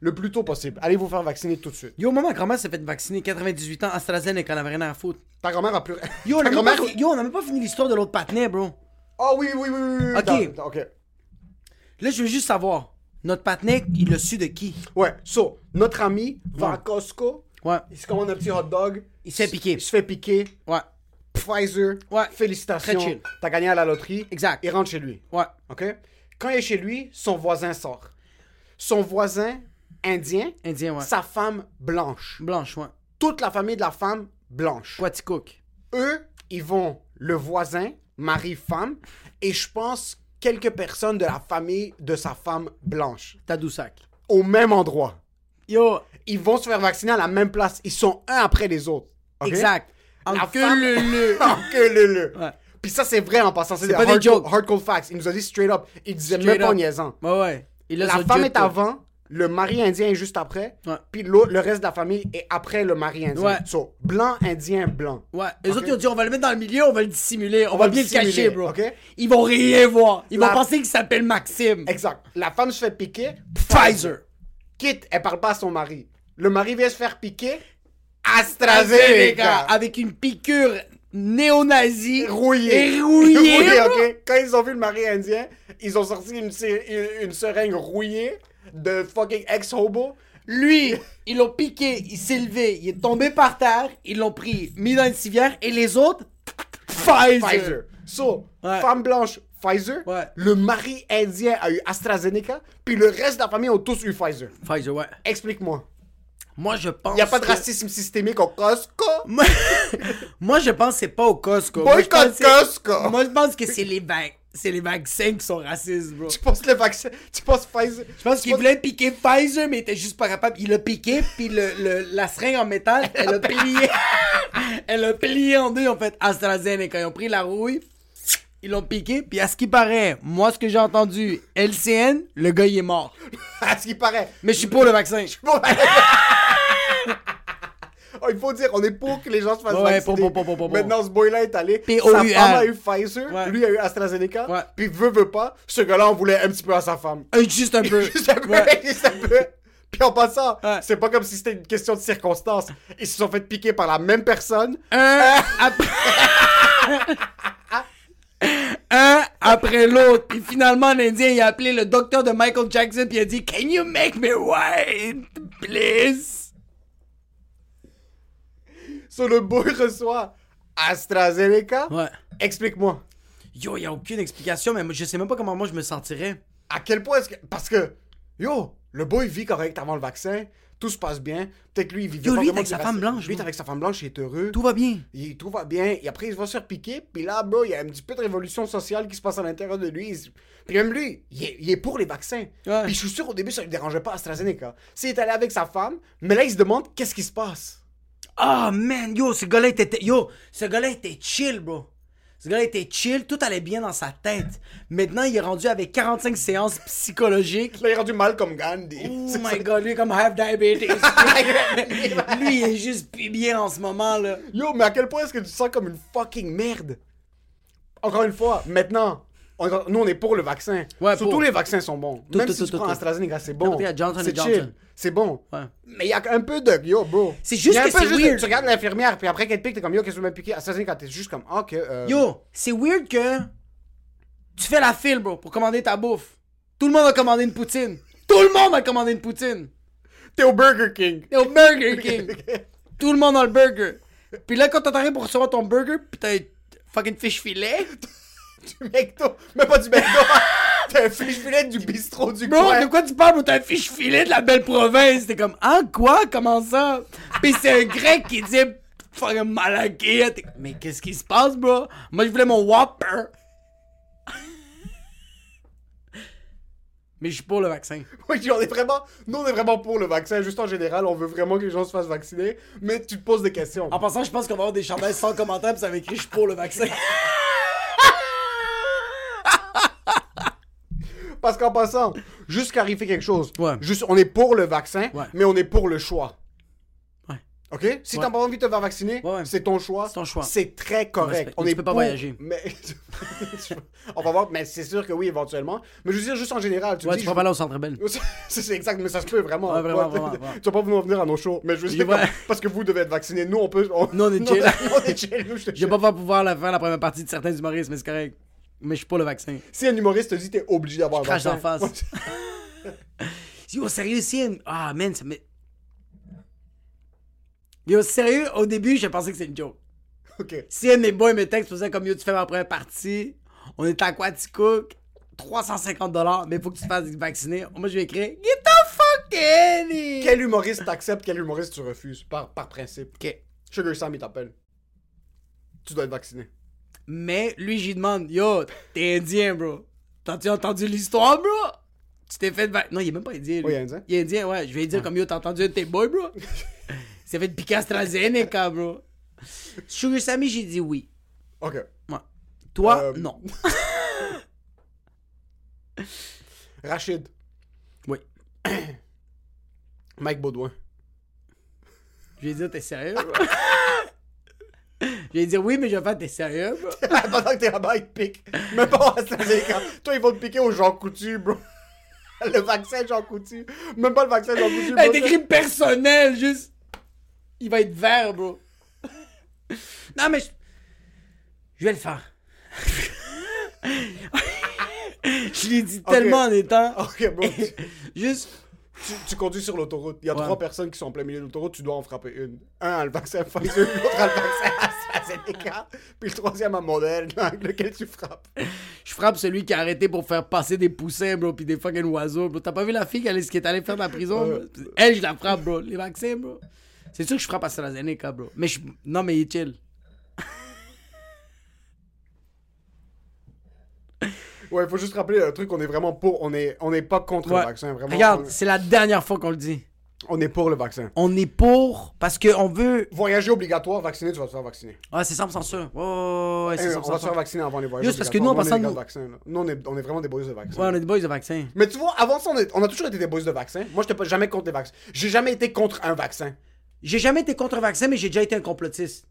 Le plus tôt possible. Allez vous faire vacciner tout de suite. Yo, maman, grand-mère s'est fait vacciner 98 ans, AstraZeneca, elle avait rien à foutre. Ta grand-mère a plus... Yo, on Ta a même pas, grand-mère... fi- yo, on a même pas fini l'histoire de l'autre patinet, bro. Oh oui, oui, oui, oui, oui. Ok. Ok. Là, je veux juste savoir, notre patinet, il l'a su de qui? Ouais, so, notre ami va à. Costco, Ouais. il se commande un petit hot dog. Il se fait piquer. Il se fait piquer. Ouais. Pfizer. Ouais. Félicitations. Très chill. T'as gagné à la loterie. Exact. Il rentre chez lui. Ouais. OK? Quand il est chez lui, son voisin sort. Son voisin indien, Indien, ouais. sa femme blanche. Blanche, ouais. Toute la famille de la femme blanche. Quaticook. Eux, ils vont le voisin, mari-femme, et je pense quelques personnes de la famille de sa femme blanche. Tadoussac. Au même endroit. Yo, Ils vont se faire vacciner à la même place. Ils sont un après les autres. Exact. En La que femme- le le. En que le le. Ouais. Puis ça, c'est vrai en passant. C'est pas des hard, jokes. hard cold facts. Il nous a dit straight up. Il disait Straight même pas en niaisant. Ouais, ouais. La femme est avant, le mari indien est juste après, Ouais. puis l'autre- le reste de la famille est après le mari indien. Ouais. So, blanc, indien, blanc. Ouais. Les autres, ils ont dit, on va le mettre dans le milieu, on va le dissimuler, on, va bien le cacher, bro. ok? Ils vont rien voir. Ils La- vont penser qu'il s'appelle Maxime. Exact. La femme se fait piquer. Pfizer. Quitte, elle parle pas à son mari. Le mari vient se faire piquer. AstraZeneca. Avec une piqûre néo-nazie. Rouillé. Et. Quand ils ont vu le mari indien, ils ont sorti une, une seringue rouillée de fucking ex-hobo. Lui, ils l'ont piqué, il s'est levé, il est tombé par terre, ils l'ont pris, mis dans une civière, et les autres, Pfizer. Pfizer. So, Ouais. femme blanche, Pfizer. Ouais. Le mari indien a eu AstraZeneca. Puis le reste de la famille ont tous eu Pfizer. Pfizer, ouais. Explique-moi. Moi, je pense. Il n'y a pas de que- racisme systémique au Costco? Moi, je pense que c'est pas au Costco. Boycott Costco. Moi, je pense que c'est les, vac- c'est les vaccins qui sont racistes, bro. Tu penses le vaccin. Tu penses Pfizer? Je pense qu'il voulait piquer Pfizer, mais il était juste pas capable. Il l'a piqué, puis le, le- la seringue en métal, elle a plié. elle a plié en deux. Ils ont fait AstraZeneca. Ils ont pris la rouille, ils l'ont piqué, puis à ce qui paraît, moi, ce que j'ai entendu, LCN, le gars, il est mort. À ce qui paraît. Mais je suis pour le vaccin. Bon, Oh, il faut dire, on est pour que les gens se fassent Ouais, vacciner. pour, pour, pour, pour, pour. Maintenant, ce boy-là est allé. Sa femme a eu Pfizer, Ouais. lui a eu AstraZeneca. Ouais. Puis veut, veut pas, ce gars-là en voulait un petit peu à sa femme. Euh, Juste un peu. Juste un peu, juste un peu. Puis en passant, c'est pas comme si c'était une question de circonstance. Ils se sont fait piquer par la même personne. un après... un après l'autre. Puis finalement, l'Indien, il a appelé le docteur de Michael Jackson, puis il a dit Can you make me white, please? Sur le boy reçoit AstraZeneca. Ouais. Explique-moi. Yo, y a aucune explication, mais je sais même pas comment moi je me sentirais. À quel point est-ce que. Parce que, yo, le boy vit correct avant le vaccin. Tout se passe bien. Peut-être lui, il vit Yo, lui, vraiment avec du sa femme blanche, Lui, il est avec sa femme blanche, il est heureux. Tout va bien. Il, tout va bien. Et après, il va se faire piquer. Puis là, bro, il y a un petit peu de révolution sociale qui se passe à l'intérieur de lui. Il- Puis même lui, il est, il est pour les vaccins. Ouais. Puis je suis sûr, au début, ça ne dérangeait pas AstraZeneca. S'il est allé avec sa femme, mais là, il se demande qu'est-ce qui se passe. Ah, man, yo, ce gars-là était. Yo, ce gars-là était chill, bro. Ce gars-là était chill, tout allait bien dans sa tête. Maintenant, il est rendu avec 45 séances psychologiques. Là, il est rendu mal comme Gandhi. Oh my god, lui comme have diabetes. lui, il est juste plus bien en ce moment, là. Yo, mais à quel point est-ce que tu te sens comme une fucking merde? Encore une fois, maintenant, on- nous on est pour le vaccin. Ouais, Surtout pour. les vaccins sont bons. Tout, Même tout, si tout, tu prends. AstraZeneca, c'est bon. C'est chill. C'est bon. Ouais. Mais il y a un peu de yo, bro. C'est juste Il y a un que c'est de-. Tu regardes l'infirmière, puis après qu'elle pique, t'es comme yo, qu'est-ce que tu m'as piqué? AstraZeneca, t'es juste comme, ah, ok. euh, Yo, c'est weird que tu fais la file, bro, pour commander ta bouffe. Tout le monde a commandé une poutine. Tout le monde a commandé une poutine. T'es au Burger King. T'es au Burger King. Tout le monde a le burger. Puis là, quand t'arrives pour recevoir ton burger, pis t'as fucking fish filet. du McDo. Mais pas du McDo. T'as un fiche filet du bistrot du Bro, coin. de quoi tu parles? T'as un fiche filet de la belle province. T'es comme, ah, quoi? Comment ça? Pis c'est un grec qui dit, fucking malaké. Mais qu'est-ce qui se passe, bro? Moi, je voulais mon Whopper. Mais je suis pour le vaccin. Oui, on est vraiment, nous on est vraiment pour le vaccin, juste en général, on veut vraiment que les gens se fassent vacciner, mais tu te poses des questions. En passant, je pense qu'on va avoir des chandails sans commentaire, pis ça va écrit je suis pour le vaccin. Parce qu'en passant, juste clarifier quelque chose, Ouais. juste on est pour le vaccin, Ouais. mais on est pour le choix. Ouais. Ok? Si t'as pas envie de te faire vacciner, c'est ton choix. C'est ton choix. C'est très correct. On est tu peux pas voyager. Mais... on va voir, mais c'est sûr que oui, éventuellement. Mais je veux dire, juste en général, tu Ouais, dis. tu peux pas aller au centre belle. C'est exact, mais ça se peut vraiment. Vraiment, vraiment. Tu vas pas vouloir venir à nos shows, mais je veux dire, parce que vous devez être vaccinés. Nous, on peut. on- Nous, on est chill. on je vais pas pouvoir faire la première partie de certains humoristes, mais c'est correct. Mais je suis pour le vaccin. Si un humoriste te dit t'es obligé d'avoir un Je crache vaccin. d'en face. Yo, sérieux, si Ah, man, ça me. Yo, sérieux, au début, je pensais que c'était une joke. ok. Si un des boys me texte pour ça comme yo, tu fais ma première partie, on est à Quaticook, 350 dollars, mais faut que tu te fasses vacciner. Moi, je vais écrire Get the fuck in! Quel humoriste t'acceptes, quel humoriste tu refuses, par, par principe. Ok. Sugar Sam, il t'appelle. Tu dois être vacciné. Mais lui, j'y demande Yo, t'es indien, bro. T'as-tu entendu l'histoire, bro? Tu t'es fait. Non, il est même pas indien. Lui. Oui, il est indien. Il est indien, ouais. Je vais dire comme yo, t'as entendu un de tes boys, bro? il s'est fait piquer AstraZeneca, bro. Sugar Sammy, j'ai dit oui. Ok. Ouais. Toi, Euh, non. Rachid, Oui. Mike Baudouin. Je vais dire, t'es sérieux, bro? Je vais dire oui, mais je vais faire, t'es sérieux, bro? Pendant que t'es là-bas, il te pique. Même pas au AstraZeneca. Toi, ils vont te piquer au Jean Coutu, bro. Le vaccin Jean Coutu. Même pas le vaccin Jean Coutu, bro. Hey, t'écris personnel, juste. Il va être vert, bro. non, mais. Je, je vais le faire. je l'ai dit tellement en étant. Ok, bro. Juste. Tu- tu conduis sur l'autoroute. Il y a Ouais. trois personnes qui sont en plein milieu de l'autoroute. Tu dois en frapper une. Un a le vaccin Pfizer, l'autre a le vaccin AstraZeneca. Puis le troisième a modèle avec lequel tu frappes. Je frappe celui qui a arrêté pour faire passer des poussins, bro, pis des fucking oiseaux, bro. T'as pas vu la fille qui, allait- qui est allée faire de la prison, bro? Elle, je la frappe, bro. Les vaccins, bro. C'est sûr que je frappe à AstraZeneca, bro. Mais je... Non, mais il est chill. Ouais, il faut juste rappeler un truc. On est vraiment pour. On est, on est pas contre Ouais. le vaccin. Vraiment. Regarde, on- c'est la dernière fois qu'on le dit. On est pour le vaccin. On est pour parce qu'on veut. Voyager obligatoire, vacciner, tu vas te faire vacciner. Ah, c'est 100% sûr. Ouais, ouais, ouais, ouais, Eh, c'est on 100% va se faire vacciner avant les voyages. Juste parce que nous, en passant, on est des nous- on est, on est vraiment des boys de vaccin. Ouais, on est des boys de vaccin. Mais tu vois, avant ça, on, est- on a toujours été des boys de vaccin. Moi, j'étais pas jamais contre les vaccins. J'ai jamais été contre un vaccin. J'ai jamais été contre le vaccin, mais j'ai déjà été un complotiste.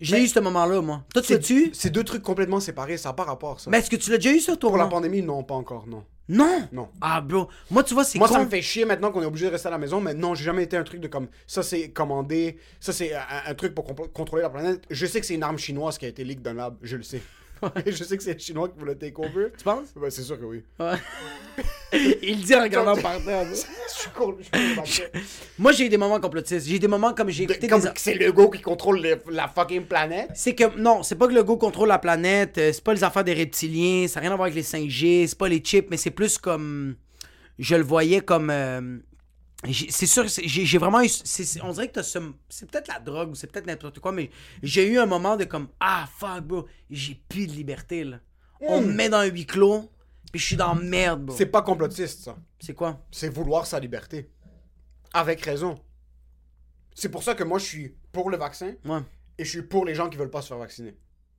J'ai eu ce moment-là, moi. Toi, tu sais-tu? C'est deux trucs complètement séparés, ça n'a pas rapport, ça. Mais est-ce que tu l'as déjà eu, ça, toi? Pour la pandémie, non, pas encore, non. Non! Non. Ah, bro. Moi, tu vois, c'est Moi, con. ça me fait chier maintenant qu'on est obligé de rester à la maison, mais non, j'ai jamais été un truc de comme ça, c'est commandé, ça, c'est un, un truc pour contrôler la planète. Je sais que c'est une arme chinoise qui a été leak d'un lab, je le sais. je sais que c'est les Chinois qui voulaient over. Tu penses? Ouais, c'est sûr que oui. Il le dit en regardant par terre. bro. je suis con, je suis con, le. Moi, j'ai eu des moments complotistes. J'ai eu des moments comme j'ai écouté Comme des... que c'est le go qui contrôle la fucking planète. C'est que, non, c'est pas que le go contrôle la planète, euh, c'est pas les affaires des reptiliens, ça n'a rien à voir avec les 5G, c'est pas les chips, mais c'est plus comme. Je le voyais comme. euh, c'est sûr, j'ai vraiment eu. on dirait que ce. C'est peut-être la drogue ou c'est peut-être n'importe quoi, mais j'ai eu un moment de comme. Ah, fuck, bro, j'ai plus de liberté, là. On me met dans un huis clos, puis je suis dans merde, bro. C'est pas complotiste, ça. C'est quoi? C'est vouloir sa liberté. Avec raison. C'est pour ça que moi, je suis pour le vaccin Ouais. et je suis pour les gens qui veulent pas se faire vacciner.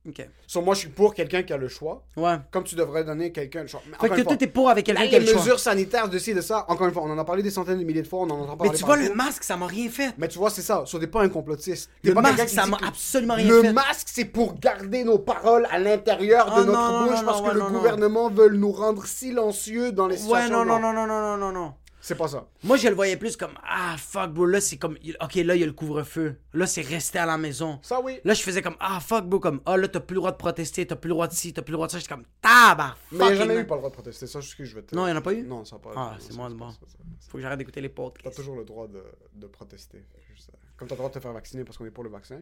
Ok. So, moi, je suis pour quelqu'un qui a le choix. Ouais. Comme tu devrais donner quelqu'un le choix. Mais Fait encore que une fois, toi, t'es pour avec quelqu'un là, qui a les le choix. mesures sanitaires de ci, de ça, encore une fois, on en a parlé des centaines de milliers de fois, on en entend parler Mais tu vois, partout. le masque, ça m'a rien fait. Mais tu vois, c'est ça. So, t'es pas un complotiste. T'es Le pas masque, qui ça dit m'a que- absolument rien Le fait. masque, c'est pour garder nos paroles à l'intérieur de Ah, notre non, non, bouche non, parce non, que ouais, le non, non. gouvernement veut nous rendre silencieux dans les Ouais, situations. non, non, genre. non, non, non, non, non. C'est pas ça. Moi, je le voyais plus comme Ah, fuck, bro. Là, c'est comme Ok, là, il y a le couvre-feu. Là, c'est rester à la maison. Ça, oui. Là, je faisais comme Ah, fuck, bro. Comme Ah, là, t'as plus le droit de protester, t'as plus le droit de ci, t'as plus le droit de ça. J'étais comme Tabar, Mais il n'y a jamais eu pas le droit de protester. Ça, c'est ce que je vais te Non, il y en a pas eu? Non, ça n'a pas Ah, c'est ça, moi, c'est bon. ça, ça, ça. Faut que j'arrête d'écouter les T'as podcasts. toujours le droit de, de protester. Juste, Comme t'as le droit de te faire vacciner parce qu'on est pour le vaccin.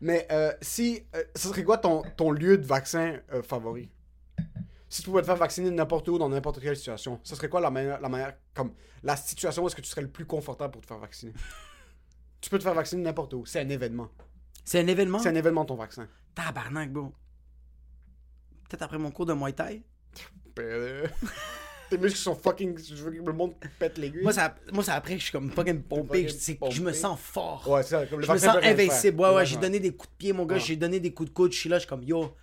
Mais euh, si. euh, ce serait quoi ton, ton lieu de vaccin euh, favori? Si tu pouvais te faire vacciner n'importe où, dans n'importe quelle situation, ce serait quoi la manière. La, manière, comme, la situation où est-ce que tu serais le plus confortable pour te faire vacciner? Tu peux te faire vacciner n'importe où. C'est un événement. C'est un événement? C'est un événement ton vaccin. Tabarnak, bro. Peut-être après mon cours de Muay Thai. Tes muscles sont fucking. Je veux que le monde pète l'aiguille. Moi, ça, moi, ça après que je suis comme fucking pompé. C'est que je me sens fort. Ouais, c'est ça. Comme le je me sens invincible. Ouais, ouais, j'ai donné des coups de pied, mon gars. Ouais. J'ai donné des coups de coude. Je suis là, je suis comme yo.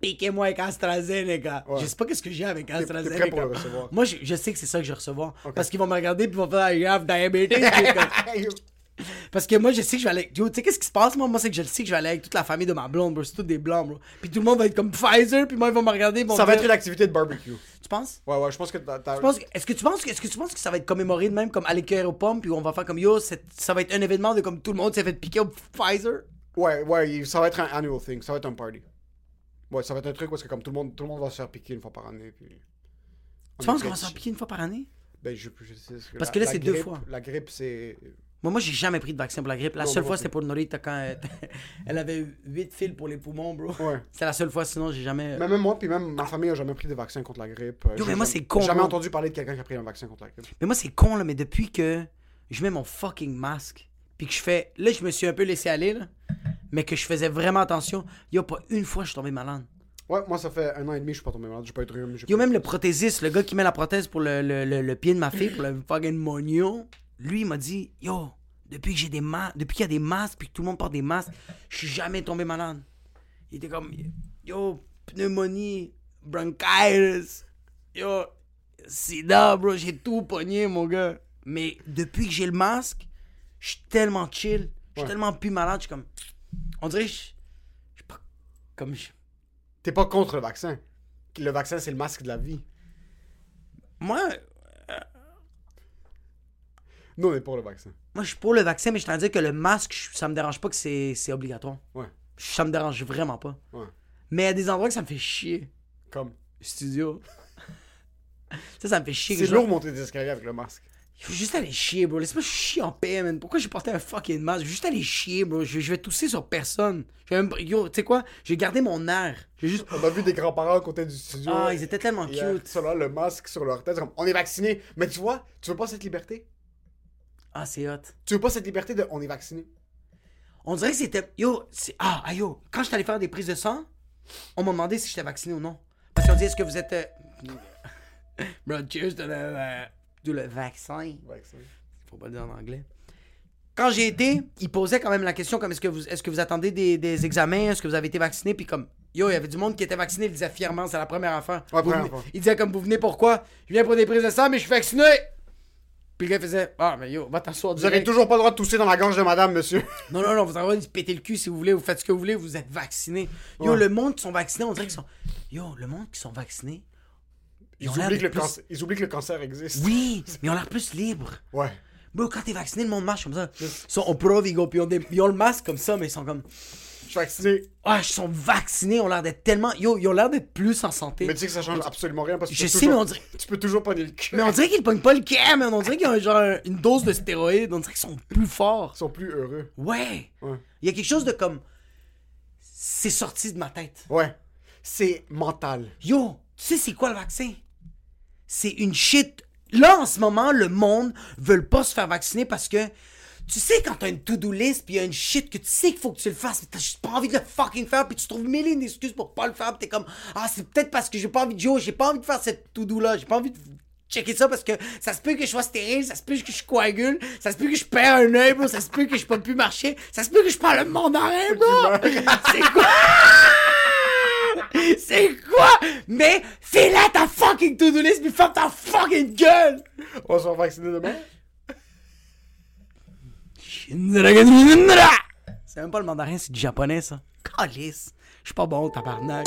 Piquez-moi avec AstraZeneca. Ouais. Je sais pas qu'est-ce que j'ai avec prêt AstraZeneca. pour le recevoir. Moi, je, je sais que c'est ça que je vais recevoir. Parce qu'ils vont me regarder puis ils vont faire I have diabetes. Parce que moi, je sais que je vais aller. Tu sais, qu'est-ce qui se passe, moi? Moi, c'est que je le sais que je vais aller avec toute la famille de ma blonde, bro. C'est tous des blancs, bro. Puis tout le monde va être comme Pfizer, puis moi, ils vont me regarder. Vont Ça va dire- être une activité de barbecue. Tu penses? Ouais, ouais, je pense que t'as. que- Est-ce que tu penses que est-ce que tu penses que ça va être commémoré de même comme à l'écœur aux pommes puis on va faire comme yo ça va être un événement de comme tout le monde s'est fait piquer au Pfizer? Ouais, ouais, ça va être un annual thing, ça va être un party. Ouais, ça va être un truc parce que comme tout le monde, tout le monde va se faire piquer une fois par année. Puis... Tu penses qu'on va se faire piquer une fois par année? Ben, je, je sais. ce Parce la- que là, c'est deux fois. La grippe, c'est. Moi moi j'ai jamais pris de vaccin pour la grippe. La Non, seule fois c'était pour Norita quand elle, elle avait 8 fils pour les poumons bro. Ouais. C'est la seule fois sinon j'ai jamais Mais même moi, puis même ma famille a jamais pris de vaccin contre la grippe. Euh, Yo, mais moi, c'est con, J'ai jamais entendu parler de quelqu'un qui a pris un vaccin contre la grippe. Mais moi c'est con là mais depuis que je mets mon fucking masque puis que je fais là je me suis un peu laissé aller là mais que je faisais vraiment attention, y a pas une fois je suis tombé malade. Ouais, moi, ça fait un an et demi, je suis pas tombé malade. J'ai pas eu de rhume. Yo, même le prothésiste, le gars qui met la prothèse pour le, le, le, le pied de ma fille, pour le fucking mognon, lui, il m'a dit Yo, depuis que j'ai des masques, depuis qu'il y a des masques, puis que tout le monde porte des masques, je suis jamais tombé malade. Il était comme Yo, pneumonie, bronchitis, yo, sida, bro, j'ai tout pogné, mon gars. Mais depuis que j'ai le masque, je suis tellement chill. Je suis Ouais. tellement plus malade. Je suis comme. On dirait que je. je suis pas. Comme. je- T'es pas contre le vaccin. Le vaccin, c'est le masque de la vie. Moi, Nous, on est pour le vaccin. moi, je suis pour le vaccin, mais je tiens à dire que le masque, ça me dérange pas que c'est obligatoire. Ouais. Ça me dérange vraiment pas. Ouais. Mais il y a des endroits que ça me fait chier. Comme? Studio. ça, ça me fait chier. C'est genre- lourd monter des escaliers avec le masque. Il faut juste aller chier, bro. Laisse-moi chier en paix, man. Pourquoi j'ai porté un fucking masque? Je vais juste aller chier, bro. Je, je vais tousser sur personne. Je vais même... Yo, tu sais quoi? J'ai gardé mon air. J'ai juste. On a vu des grands-parents à côté du studio. Ah, ils étaient tellement Hier, cute. Sur là, le masque sur leur tête. comme, on est vacciné. Mais tu vois, tu veux pas cette liberté? Ah, c'est hot. Tu veux pas cette liberté de on est vacciné? On dirait que c'était. Yo, c'est. Ah, ah, yo. Quand j'étais allé faire des prises de sang, on m'a demandé si j'étais vacciné ou non. Parce qu'on dit, est-ce que vous êtes. euh, Bro, cheers de le. Le vaccin. Vaccin. Faut pas le dire en anglais. Quand j'ai été, ils posaient quand même la question comme est-ce que vous est-ce que vous attendez des, des examens, est-ce que vous avez été vacciné, puis comme yo, il y avait du monde qui était vacciné, il disait fièrement, c'est la première affaire. Ouais, Vous première venez- fois. Il disait comme vous venez pourquoi Je viens pour des prises de sang, mais je suis vacciné. Puis le gars faisait ah mais yo, va t'asseoir Vous direct. toujours pas le droit de tousser dans la gorge de madame, monsieur. Non non non, vous avez le droit de se péter le cul si vous voulez, vous faites ce que vous voulez, vous êtes vacciné. Yo, Ouais. le monde qui sont vaccinés, on dirait qu'ils sont Yo, le monde qui sont vaccinés. Ils oublient, que le plus- cancer, ils oublient que le cancer existe. Oui, mais ils ont l'air plus libres. Ouais. Bro, quand t'es vacciné, le monde marche comme ça. Ils sont au provigo, puis ils ont, des- ils ont le masque comme ça, mais ils sont comme. Je suis vacciné. Ah, ils sont vaccinés, ils ont l'air d'être tellement. Yo, ils ont l'air d'être plus en santé. Mais tu sais que ça change absolument rien parce que tu Je peux sais, toujours- mais on dirait- Tu peux toujours pogner le cul. Mais on dirait qu'ils pognent pas le cœur, mais on dirait qu'ils ont genre une dose de stéroïdes. On dirait qu'ils sont plus forts. Ils sont plus heureux. Ouais. Ouais. Il y a quelque chose de comme. C'est sorti de ma tête. Ouais. C'est mental. Yo, tu sais c'est quoi le vaccin? C'est une shit. Là, en ce moment, le monde veut pas se faire vacciner parce que tu sais quand t'as une to-do list puis y a une shit que tu sais qu'il faut que tu le fasses mais t'as juste pas envie de le fucking faire puis tu trouves mille et une excuses pour pas le faire pis t'es comme ah c'est peut-être parce que j'ai pas envie de yo j'ai pas envie de faire cette to-do là j'ai pas envie de checker ça parce que ça se peut que je sois stérile ça se peut que je coagule ça se peut que je perds un œil ça se peut que je peux plus marcher ça se peut que je parle le mandarin bro c'est quoi? C'est quoi? Mais fais-la ta fucking to-do list puis ferme ta fucking gueule! On va se faire vacciner demain? C'est même pas le mandarin, c'est du japonais ça. Calice. Je suis pas bon, tabarnak.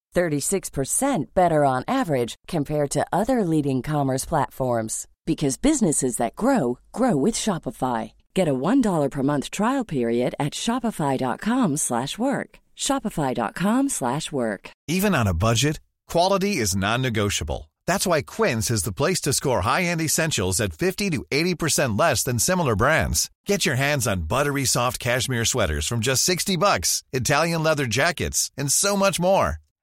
36% better on average compared to other leading commerce platforms because businesses that grow grow with Shopify. Get a $1 per month trial period at shopify.com/work. shopify.com/work. Even on a budget, quality is non-negotiable. That's why Quince is the place to score high-end essentials at 50 to 80% less than similar brands. Get your hands on buttery soft cashmere sweaters from just 60 bucks, Italian leather jackets, and so much more.